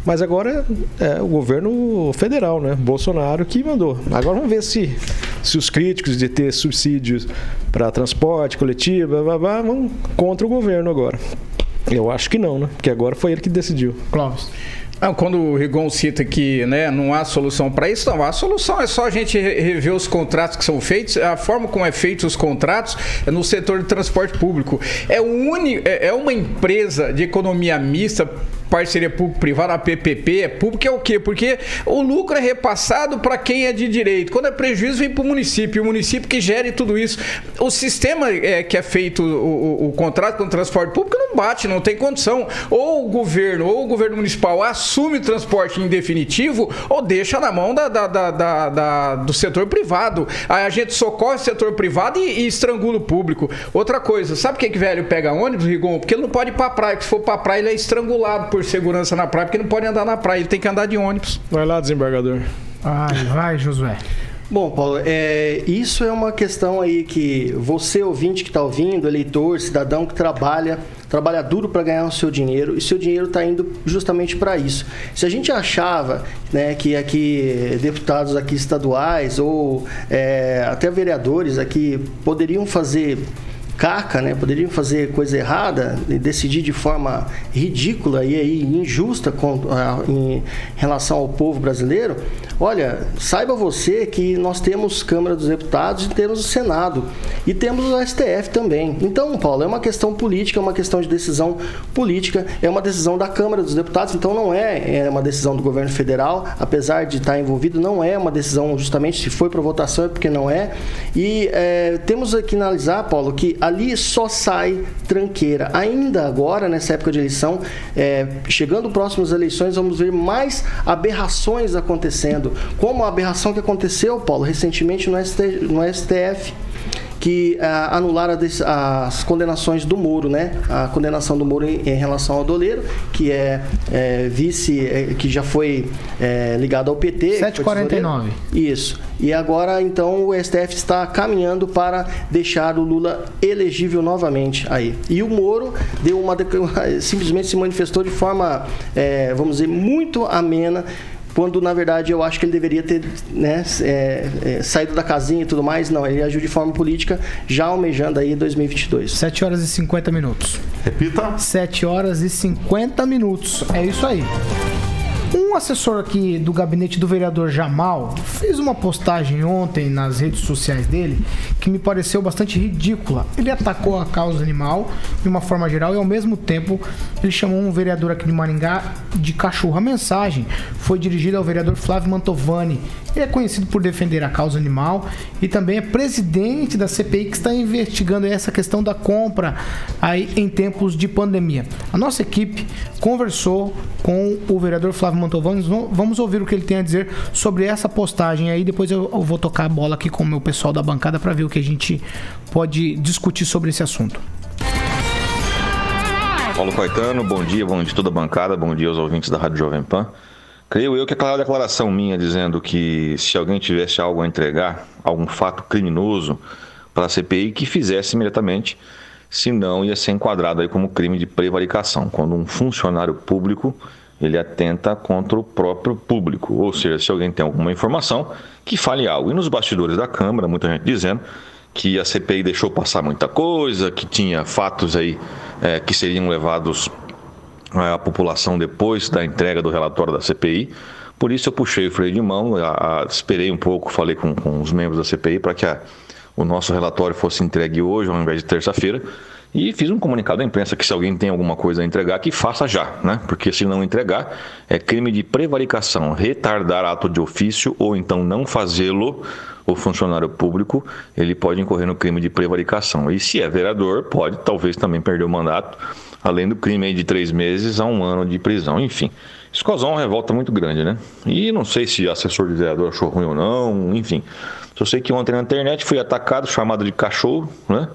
Mas agora é o governo federal, né? Bolsonaro que mandou. Agora vamos ver se, se os críticos de ter subsídios para transporte coletivo blá, blá, vão contra o governo agora. Eu acho que não, né? Porque agora foi ele que decidiu. Clóvis. Quando o Rigon cita que né, não há solução para isso, não. A solução é só a gente rever os contratos que são feitos, a forma como é feito os contratos é no setor de transporte público. É, uni, é, é uma empresa de economia mista parceria público-privada, a PPP, é público é o quê? Porque o lucro é repassado para quem é de direito. Quando é prejuízo, vem para o município. O município que gere tudo isso. O sistema é, que é feito, o, o, o contrato com o transporte público, não bate, não tem condição. Ou o governo, ou o governo municipal assume o transporte em definitivo, ou deixa na mão da, da, da, da do setor privado. Aí a gente socorre o setor privado e, e estrangula o público. Outra coisa, sabe quem que velho pega ônibus, Rigon? Porque ele não pode ir para praia, que se for para praia ele é estrangulado por segurança na praia, porque não pode andar na praia, ele tem que andar de ônibus. Vai lá, desembargador. Vai, vai, Josué. Bom, Paulo, é, isso é uma questão aí que você, ouvinte que está ouvindo, eleitor, cidadão que trabalha, trabalha duro para ganhar o seu dinheiro e seu dinheiro está indo justamente para isso. Se a gente achava né, que aqui deputados aqui estaduais ou é, até vereadores aqui poderiam fazer caca, né? Poderiam fazer coisa errada e decidir de forma ridícula e aí injusta com, ah, em relação ao povo brasileiro. Olha, saiba você que nós temos Câmara dos Deputados e temos o Senado e temos o STF também. Então, Paulo, é uma questão política, é uma questão de decisão política, é uma decisão da Câmara dos Deputados, então não é, é uma decisão do governo federal, apesar de estar envolvido, não é uma decisão justamente se foi para votação é porque não é. E é, temos que analisar, Paulo, que ali só sai tranqueira. Ainda agora, nessa época de eleição, é, chegando próximas eleições, vamos ver mais aberrações acontecendo, como a aberração que aconteceu, Paulo, recentemente no, no STF que uh, anularam as condenações do Moro, né? A condenação do Moro em, em relação ao Doleiro, que é, é vice, é, que já foi é, ligado ao PT. 749. Isso. E agora, então, o STF está caminhando para deixar o Lula elegível novamente aí. E o Moro deu uma simplesmente se manifestou de forma, é, vamos dizer, muito amena quando na verdade eu acho que ele deveria ter né, é, é, saído da casinha e tudo mais. Não, ele agiu de forma política, já almejando aí 2022. 7 horas e 50 minutos. Repita. 7 horas e 50 minutos. É isso aí. Um assessor aqui do gabinete do vereador Jamal fez uma postagem ontem nas redes sociais dele que me pareceu bastante ridícula. Ele atacou a causa animal de uma forma geral e ao mesmo tempo ele chamou um vereador aqui de Maringá de cachorro. A mensagem foi dirigida ao vereador Flávio Mantovani. Ele é conhecido por defender a causa animal e também é presidente da CPI que está investigando essa questão da compra aí em tempos de pandemia. A nossa equipe conversou com o vereador Flávio Mantovani. Vamos ouvir o que ele tem a dizer sobre essa postagem aí. Depois eu vou tocar a bola aqui com o meu pessoal da bancada para ver o que a gente pode discutir sobre esse assunto. Paulo Caetano, bom dia, bom dia toda a bancada, bom dia aos ouvintes da Rádio Jovem Pan. Creio eu que aquela declaração minha dizendo que se alguém tivesse algo a entregar, algum fato criminoso para a CPI, que fizesse imediatamente, senão ia ser enquadrado aí como crime de prevaricação, quando um funcionário público ele atenta contra o próprio público, ou seja, se alguém tem alguma informação, que fale algo. E nos bastidores da Câmara, muita gente dizendo que a CPI deixou passar muita coisa, que tinha fatos aí é, que seriam levados é, à população depois da entrega do relatório da CPI. Por isso eu puxei o freio de mão, a, a, esperei um pouco, falei com, com os membros da CPI para que a, o nosso relatório fosse entregue hoje ao invés de terça-feira e fiz um comunicado à imprensa que se alguém tem alguma coisa a entregar, que faça já, né? Porque se não entregar, é crime de prevaricação, retardar ato de ofício ou então não fazê-lo, o funcionário público, ele pode incorrer no crime de prevaricação. E se é vereador, pode talvez também perder o mandato, além do crime de três meses a um ano de prisão. Enfim, isso causou uma revolta muito grande, né? E não sei se assessor de vereador achou ruim ou não, enfim. Só sei que ontem na internet fui atacado, chamado de cachorro, né?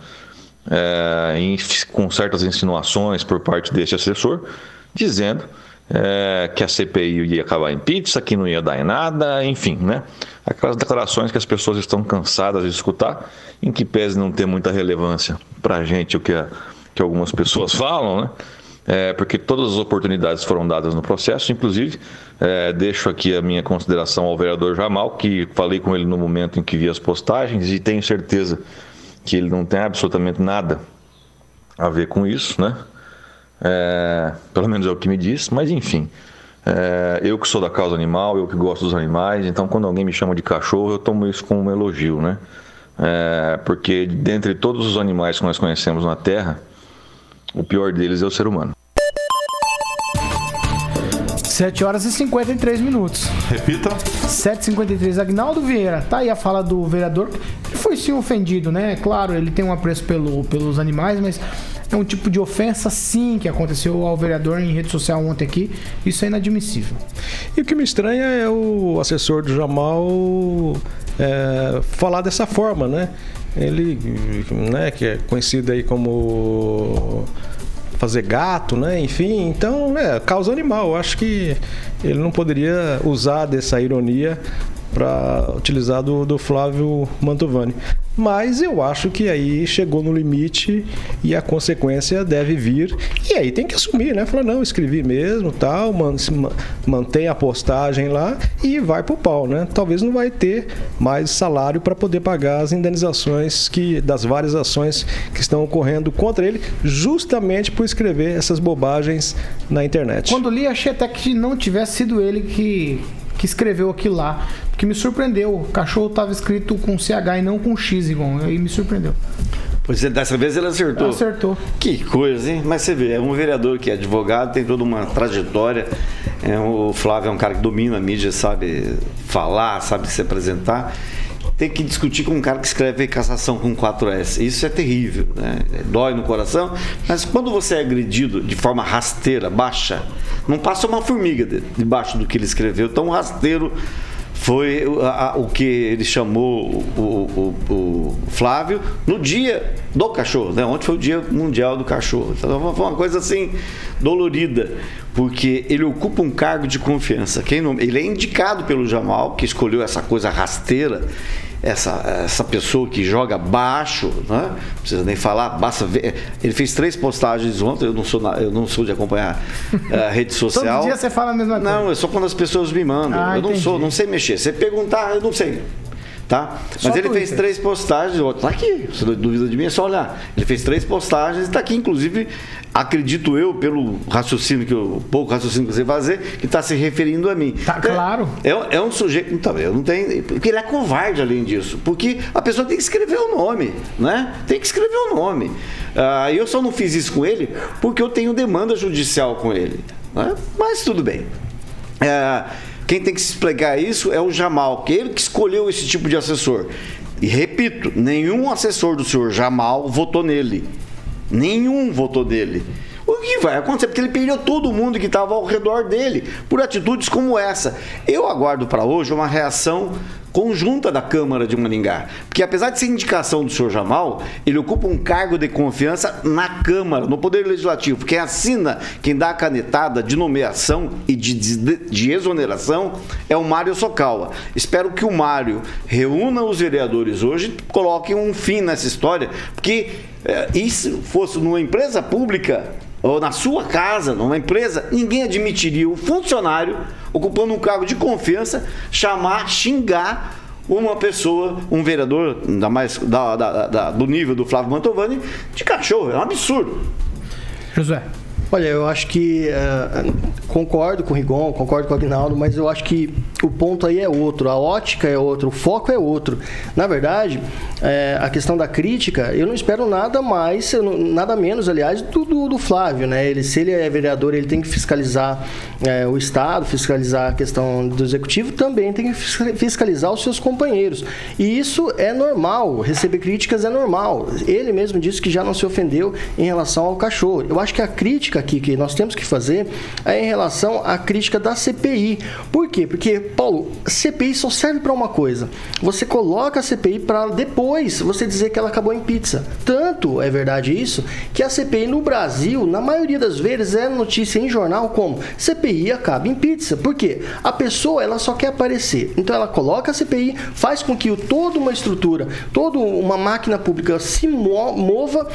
É, em, com certas insinuações por parte desse assessor, dizendo é, que a CPI ia acabar em pizza, que não ia dar em nada, enfim, né? Aquelas declarações que as pessoas estão cansadas de escutar, em que pese não ter muita relevância para a gente o que, a, que algumas pessoas falam, né? é, porque todas as oportunidades foram dadas no processo, inclusive é, deixo aqui a minha consideração ao vereador Jamal, que falei com ele no momento em que vi as postagens e tenho certeza ele não tem absolutamente nada a ver com isso, né? É, pelo menos é o que me diz, mas enfim. É, eu que sou da causa animal, eu que gosto dos animais, então quando alguém me chama de cachorro, eu tomo isso como um elogio, né? É, porque dentre todos os animais que nós conhecemos na Terra, o pior deles é o ser humano. 7 horas e 53 minutos. Repita. 7h53. Agnaldo Vieira. Tá aí a fala do vereador. Ele foi sim ofendido, né? Claro, ele tem um apreço pelo, pelos animais, mas é um tipo de ofensa sim que aconteceu ao vereador em rede social ontem aqui. Isso é inadmissível. E o que me estranha é o assessor do Jamal é, falar dessa forma, né? Ele, né, que é conhecido aí como fazer gato, né? Enfim, então, é, causa animal. Eu acho que ele não poderia usar dessa ironia para utilizar do, do Flávio Mantovani. Mas eu acho que aí chegou no limite e a consequência deve vir. E aí tem que assumir, né? Falar, não, escrevi mesmo, tal, man, mantém a postagem lá e vai pro pau, né? Talvez não vai ter mais salário para poder pagar as indenizações que das várias ações que estão ocorrendo contra ele, justamente por escrever essas bobagens na internet. Quando li, achei até que não tivesse sido ele que que escreveu aquilo lá. Que me surpreendeu. O cachorro estava escrito com CH e não com X, igual. E me surpreendeu. Pois é, dessa vez ele acertou. Ele acertou. Que coisa, hein? Mas você vê, é um vereador que é advogado, tem toda uma trajetória. É, o Flávio é um cara que domina a mídia, sabe falar, sabe se apresentar tem que discutir com um cara que escreve cassação com 4S. Isso é terrível, né? Dói no coração. Mas quando você é agredido de forma rasteira, baixa, não passa uma formiga debaixo do que ele escreveu. Tão rasteiro foi a, a, o que ele chamou o, o, o, Flávio no dia do cachorro, né? Ontem foi o dia mundial do cachorro. Então foi uma coisa assim dolorida, porque ele ocupa um cargo de confiança. Quem não, ele é indicado pelo Jamal, que escolheu essa coisa rasteira essa, essa pessoa que joga baixo, né? não precisa nem falar, basta ver. Ele fez três postagens ontem, eu não sou, eu não sou de acompanhar eh, a rede social. Todo dia você fala a mesma coisa. Não, é só quando as pessoas me mandam. Ah, eu não entendi. sou, não sei mexer. Você perguntar, eu não sei. Tá? Mas ele fez três postagens, tá aqui, você duvida de mim, é só olhar. Ele fez três postagens e está aqui, inclusive, acredito eu, pelo raciocínio que eu, pouco raciocínio que você fazer, que está se referindo a mim. Tá claro. É, é um sujeito. Então, eu não tenho. Porque ele é covarde além disso. Porque a pessoa tem que escrever o nome, né? Tem que escrever o nome. Ah, eu só não fiz isso com ele porque eu tenho demanda judicial com ele. Né? Mas tudo bem. É, quem tem que se explicar isso é o Jamal, que é ele que escolheu esse tipo de assessor. E repito, nenhum assessor do senhor Jamal votou nele. Nenhum votou nele. Que vai acontecer? Porque ele perdeu todo mundo que estava ao redor dele por atitudes como essa. Eu aguardo para hoje uma reação conjunta da Câmara de Maringá. Porque apesar de ser indicação do senhor Jamal, ele ocupa um cargo de confiança na Câmara, no Poder Legislativo. Quem assina, quem dá a canetada de nomeação e de, de, de exoneração é o Mário Socawa. Espero que o Mário reúna os vereadores hoje e coloque um fim nessa história, porque é, isso fosse numa empresa pública, ou na sua casa, numa empresa, ninguém admitiria o funcionário ocupando um cargo de confiança chamar, xingar uma pessoa, um vereador, ainda mais da, da, da, do nível do Flávio Mantovani, de cachorro. É um absurdo. José. Olha, eu acho que uh, concordo com o Rigon, concordo com o Agnaldo, mas eu acho que o ponto aí é outro, a ótica é outro, o foco é outro. Na verdade, é, a questão da crítica, eu não espero nada mais, nada menos, aliás, do, do, do Flávio, né? Ele, se ele é vereador, ele tem que fiscalizar é, o Estado, fiscalizar a questão do Executivo, também tem que fiscalizar os seus companheiros. E isso é normal, receber críticas é normal. Ele mesmo disse que já não se ofendeu em relação ao cachorro. Eu acho que a crítica aqui que nós temos que fazer é em relação à crítica da CPI. Por quê? Porque, Paulo, CPI só serve para uma coisa. Você coloca a CPI para depois você dizer que ela acabou em pizza. Tanto é verdade isso que a CPI no Brasil, na maioria das vezes, é notícia em jornal como CPI acaba em pizza. Por quê? A pessoa ela só quer aparecer. Então ela coloca a CPI, faz com que toda uma estrutura, toda uma máquina pública se mova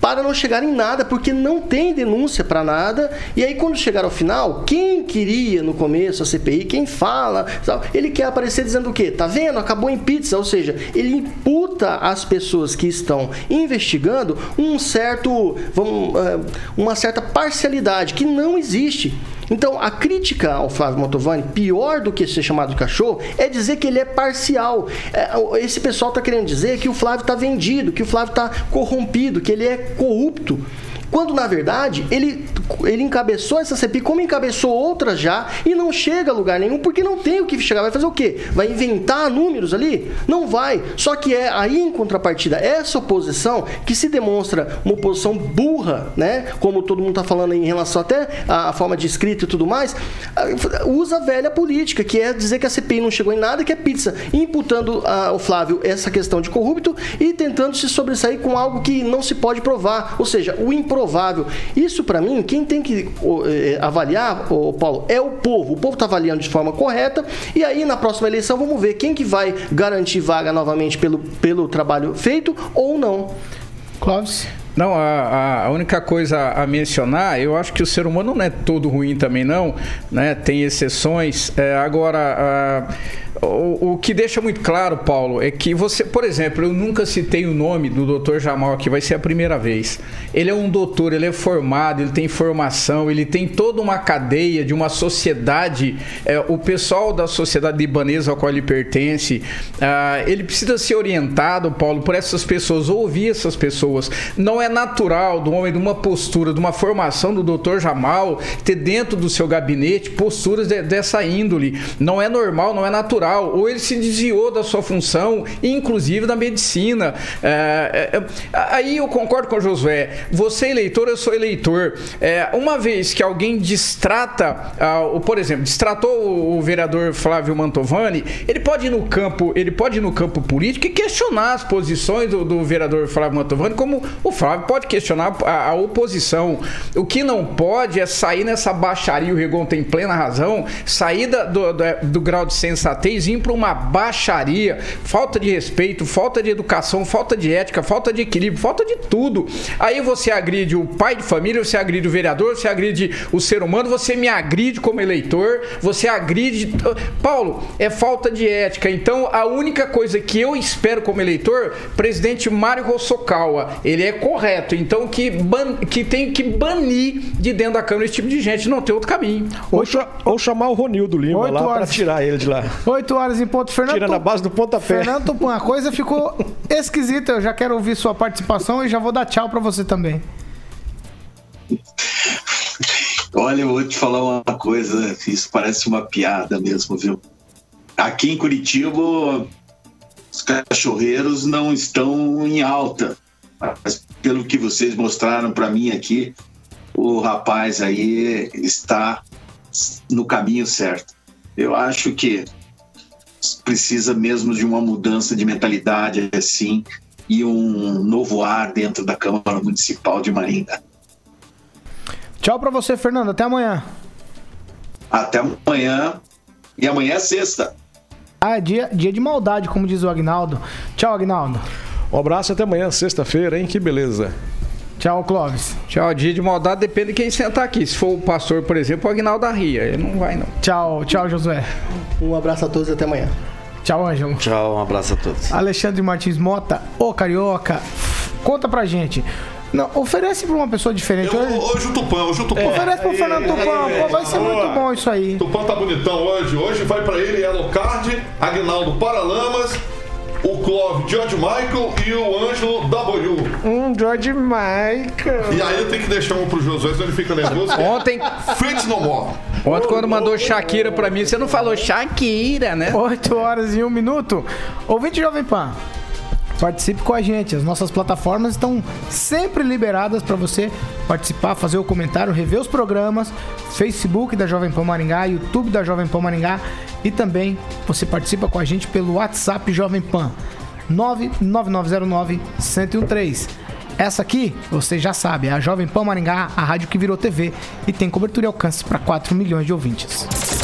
para não chegar em nada, porque não tem denúncia para nada. E aí, quando chegar ao final, quem queria no começo a CPI, quem fala, ele quer aparecer dizendo o quê? Tá vendo? Acabou em pizza. Ou seja, ele imputa às pessoas que estão investigando um certo, vamos, eh, uma certa parcialidade que não existe. Então, a crítica ao Flávio Mantovani, pior do que ser chamado de cachorro, é dizer que ele é parcial. É, esse pessoal está querendo dizer que o Flávio está vendido, que o Flávio está corrompido, que ele é corrupto. Quando, na verdade, ele, ele encabeçou essa CPI como encabeçou outras já e não chega a lugar nenhum porque não tem o que chegar. Vai fazer o quê? Vai inventar números ali? Não vai. Só que é aí, em contrapartida, essa oposição que se demonstra uma oposição burra, né? Como todo mundo está falando em relação até à forma de escrita e tudo mais, usa a velha política, que é dizer que a CPI não chegou em nada, que é pizza, imputando ao Flávio essa questão de corrupto e tentando se sobressair com algo que não se pode provar. Ou seja, o improvável provável. Isso, para mim, quem tem que eh, avaliar, o Paulo, é o povo. O povo está avaliando de forma correta e aí na próxima eleição vamos ver quem que vai garantir vaga novamente pelo, pelo trabalho feito ou não. Clóvis? Não, a, a, única coisa a mencionar, eu acho que o ser humano não é todo ruim também, não, né? Tem exceções. É, agora, a, o, que deixa muito claro, Paulo, é que você, por exemplo, eu nunca citei o nome do Dr. Jamal aqui, vai ser a primeira vez. Ele é um doutor, ele é formado, ele tem formação, ele tem toda uma cadeia de uma sociedade, é, o pessoal da sociedade libanesa ao qual ele pertence, ah, ele precisa ser orientado, Paulo, por essas pessoas, ouvir essas pessoas. Não é natural do homem, de uma postura, de uma formação do Dr. Jamal, ter dentro do seu gabinete posturas de, dessa índole. Não é normal, não é natural ou ele se desviou da sua função, inclusive da medicina. É, é, é, aí eu concordo com o Josué. Você é eleitor, eu sou eleitor. É, uma vez que alguém distrata, uh, por exemplo, distratou o vereador Flávio Mantovani, ele pode ir no campo, ele pode ir no campo político e questionar as posições do, do vereador Flávio Mantovani, como o Flávio pode questionar a, a, oposição. O que não pode é sair nessa baixaria, o Regon tem plena razão, sair da, do, do, do grau de sensatez ir para uma baixaria, falta de respeito, falta de educação, falta de ética, falta de equilíbrio, falta de tudo. Aí você agride o pai de família, você agride o vereador, você agride o ser humano, você me agride como eleitor, você agride. Paulo, é falta de ética. Então, a única coisa que eu espero como eleitor, presidente Mário Rossokawa, ele é correto. Então, que, ban... que tem que banir de dentro da Câmara esse tipo de gente, não tem outro caminho. Ou, ou chamar o Ronildo Lima lá para tirar ele de lá. 8 horas em ponto. Fernando Tira na base do pontapé. Fernando Tupan, a coisa ficou esquisita. Eu já quero ouvir sua participação e já vou dar tchau para você também. Olha, eu vou te falar uma coisa, isso parece uma piada mesmo, viu? Aqui em Curitiba, os cachorreiros não estão em alta. Mas pelo que vocês mostraram para mim aqui, o rapaz aí está no caminho certo. Eu acho que precisa mesmo de uma mudança de mentalidade assim e um novo ar dentro da Câmara Municipal de Maringá. Tchau para você, Fernando. Até amanhã. Até amanhã. E amanhã é sexta. Ah, é dia, dia de maldade, como diz o Agnaldo. Tchau, Agnaldo. Um abraço até amanhã, sexta-feira, hein? Que beleza. Tchau, Clóvis. Tchau, dia de maldade depende de quem sentar aqui. Se for o pastor, por exemplo, o Agnaldo da Ria, ele não vai, não. Tchau, tchau, Josué. Um abraço a todos e até amanhã. Tchau, Ângelo. Tchau, um abraço a todos. Alexandre Martins Mota, ô Carioca, conta pra gente. Não, oferece pra uma pessoa diferente. Eu, hoje o Tupã, hoje o Tupã. É, oferece pro Fernando Tupã, pô, vai ser muito bom isso aí. Tupã tá bonitão hoje. Hoje vai pra ele Elocard, Agnaldo Paralamas o Clove George Michael e o Ângelo W. Um George Michael. E aí eu tenho que deixar um pro Josué, senão ele fica nervoso. Ontem. Fritz no more. Ontem, quando mandou Shakira pra mim, você não falou Shakira, né? 8 horas e 1 minuto. Ouvinte Jovem Pan. Participe com a gente. As nossas plataformas estão sempre liberadas para você participar, fazer o comentário, rever os programas. Facebook da Jovem Pan Maringá, YouTube da Jovem Pan Maringá e também você participa com a gente pelo WhatsApp Jovem Pan 99909 1013. Essa aqui, você já sabe, é a Jovem Pan Maringá, a rádio que virou TV e tem cobertura e alcance para 4 milhões de ouvintes.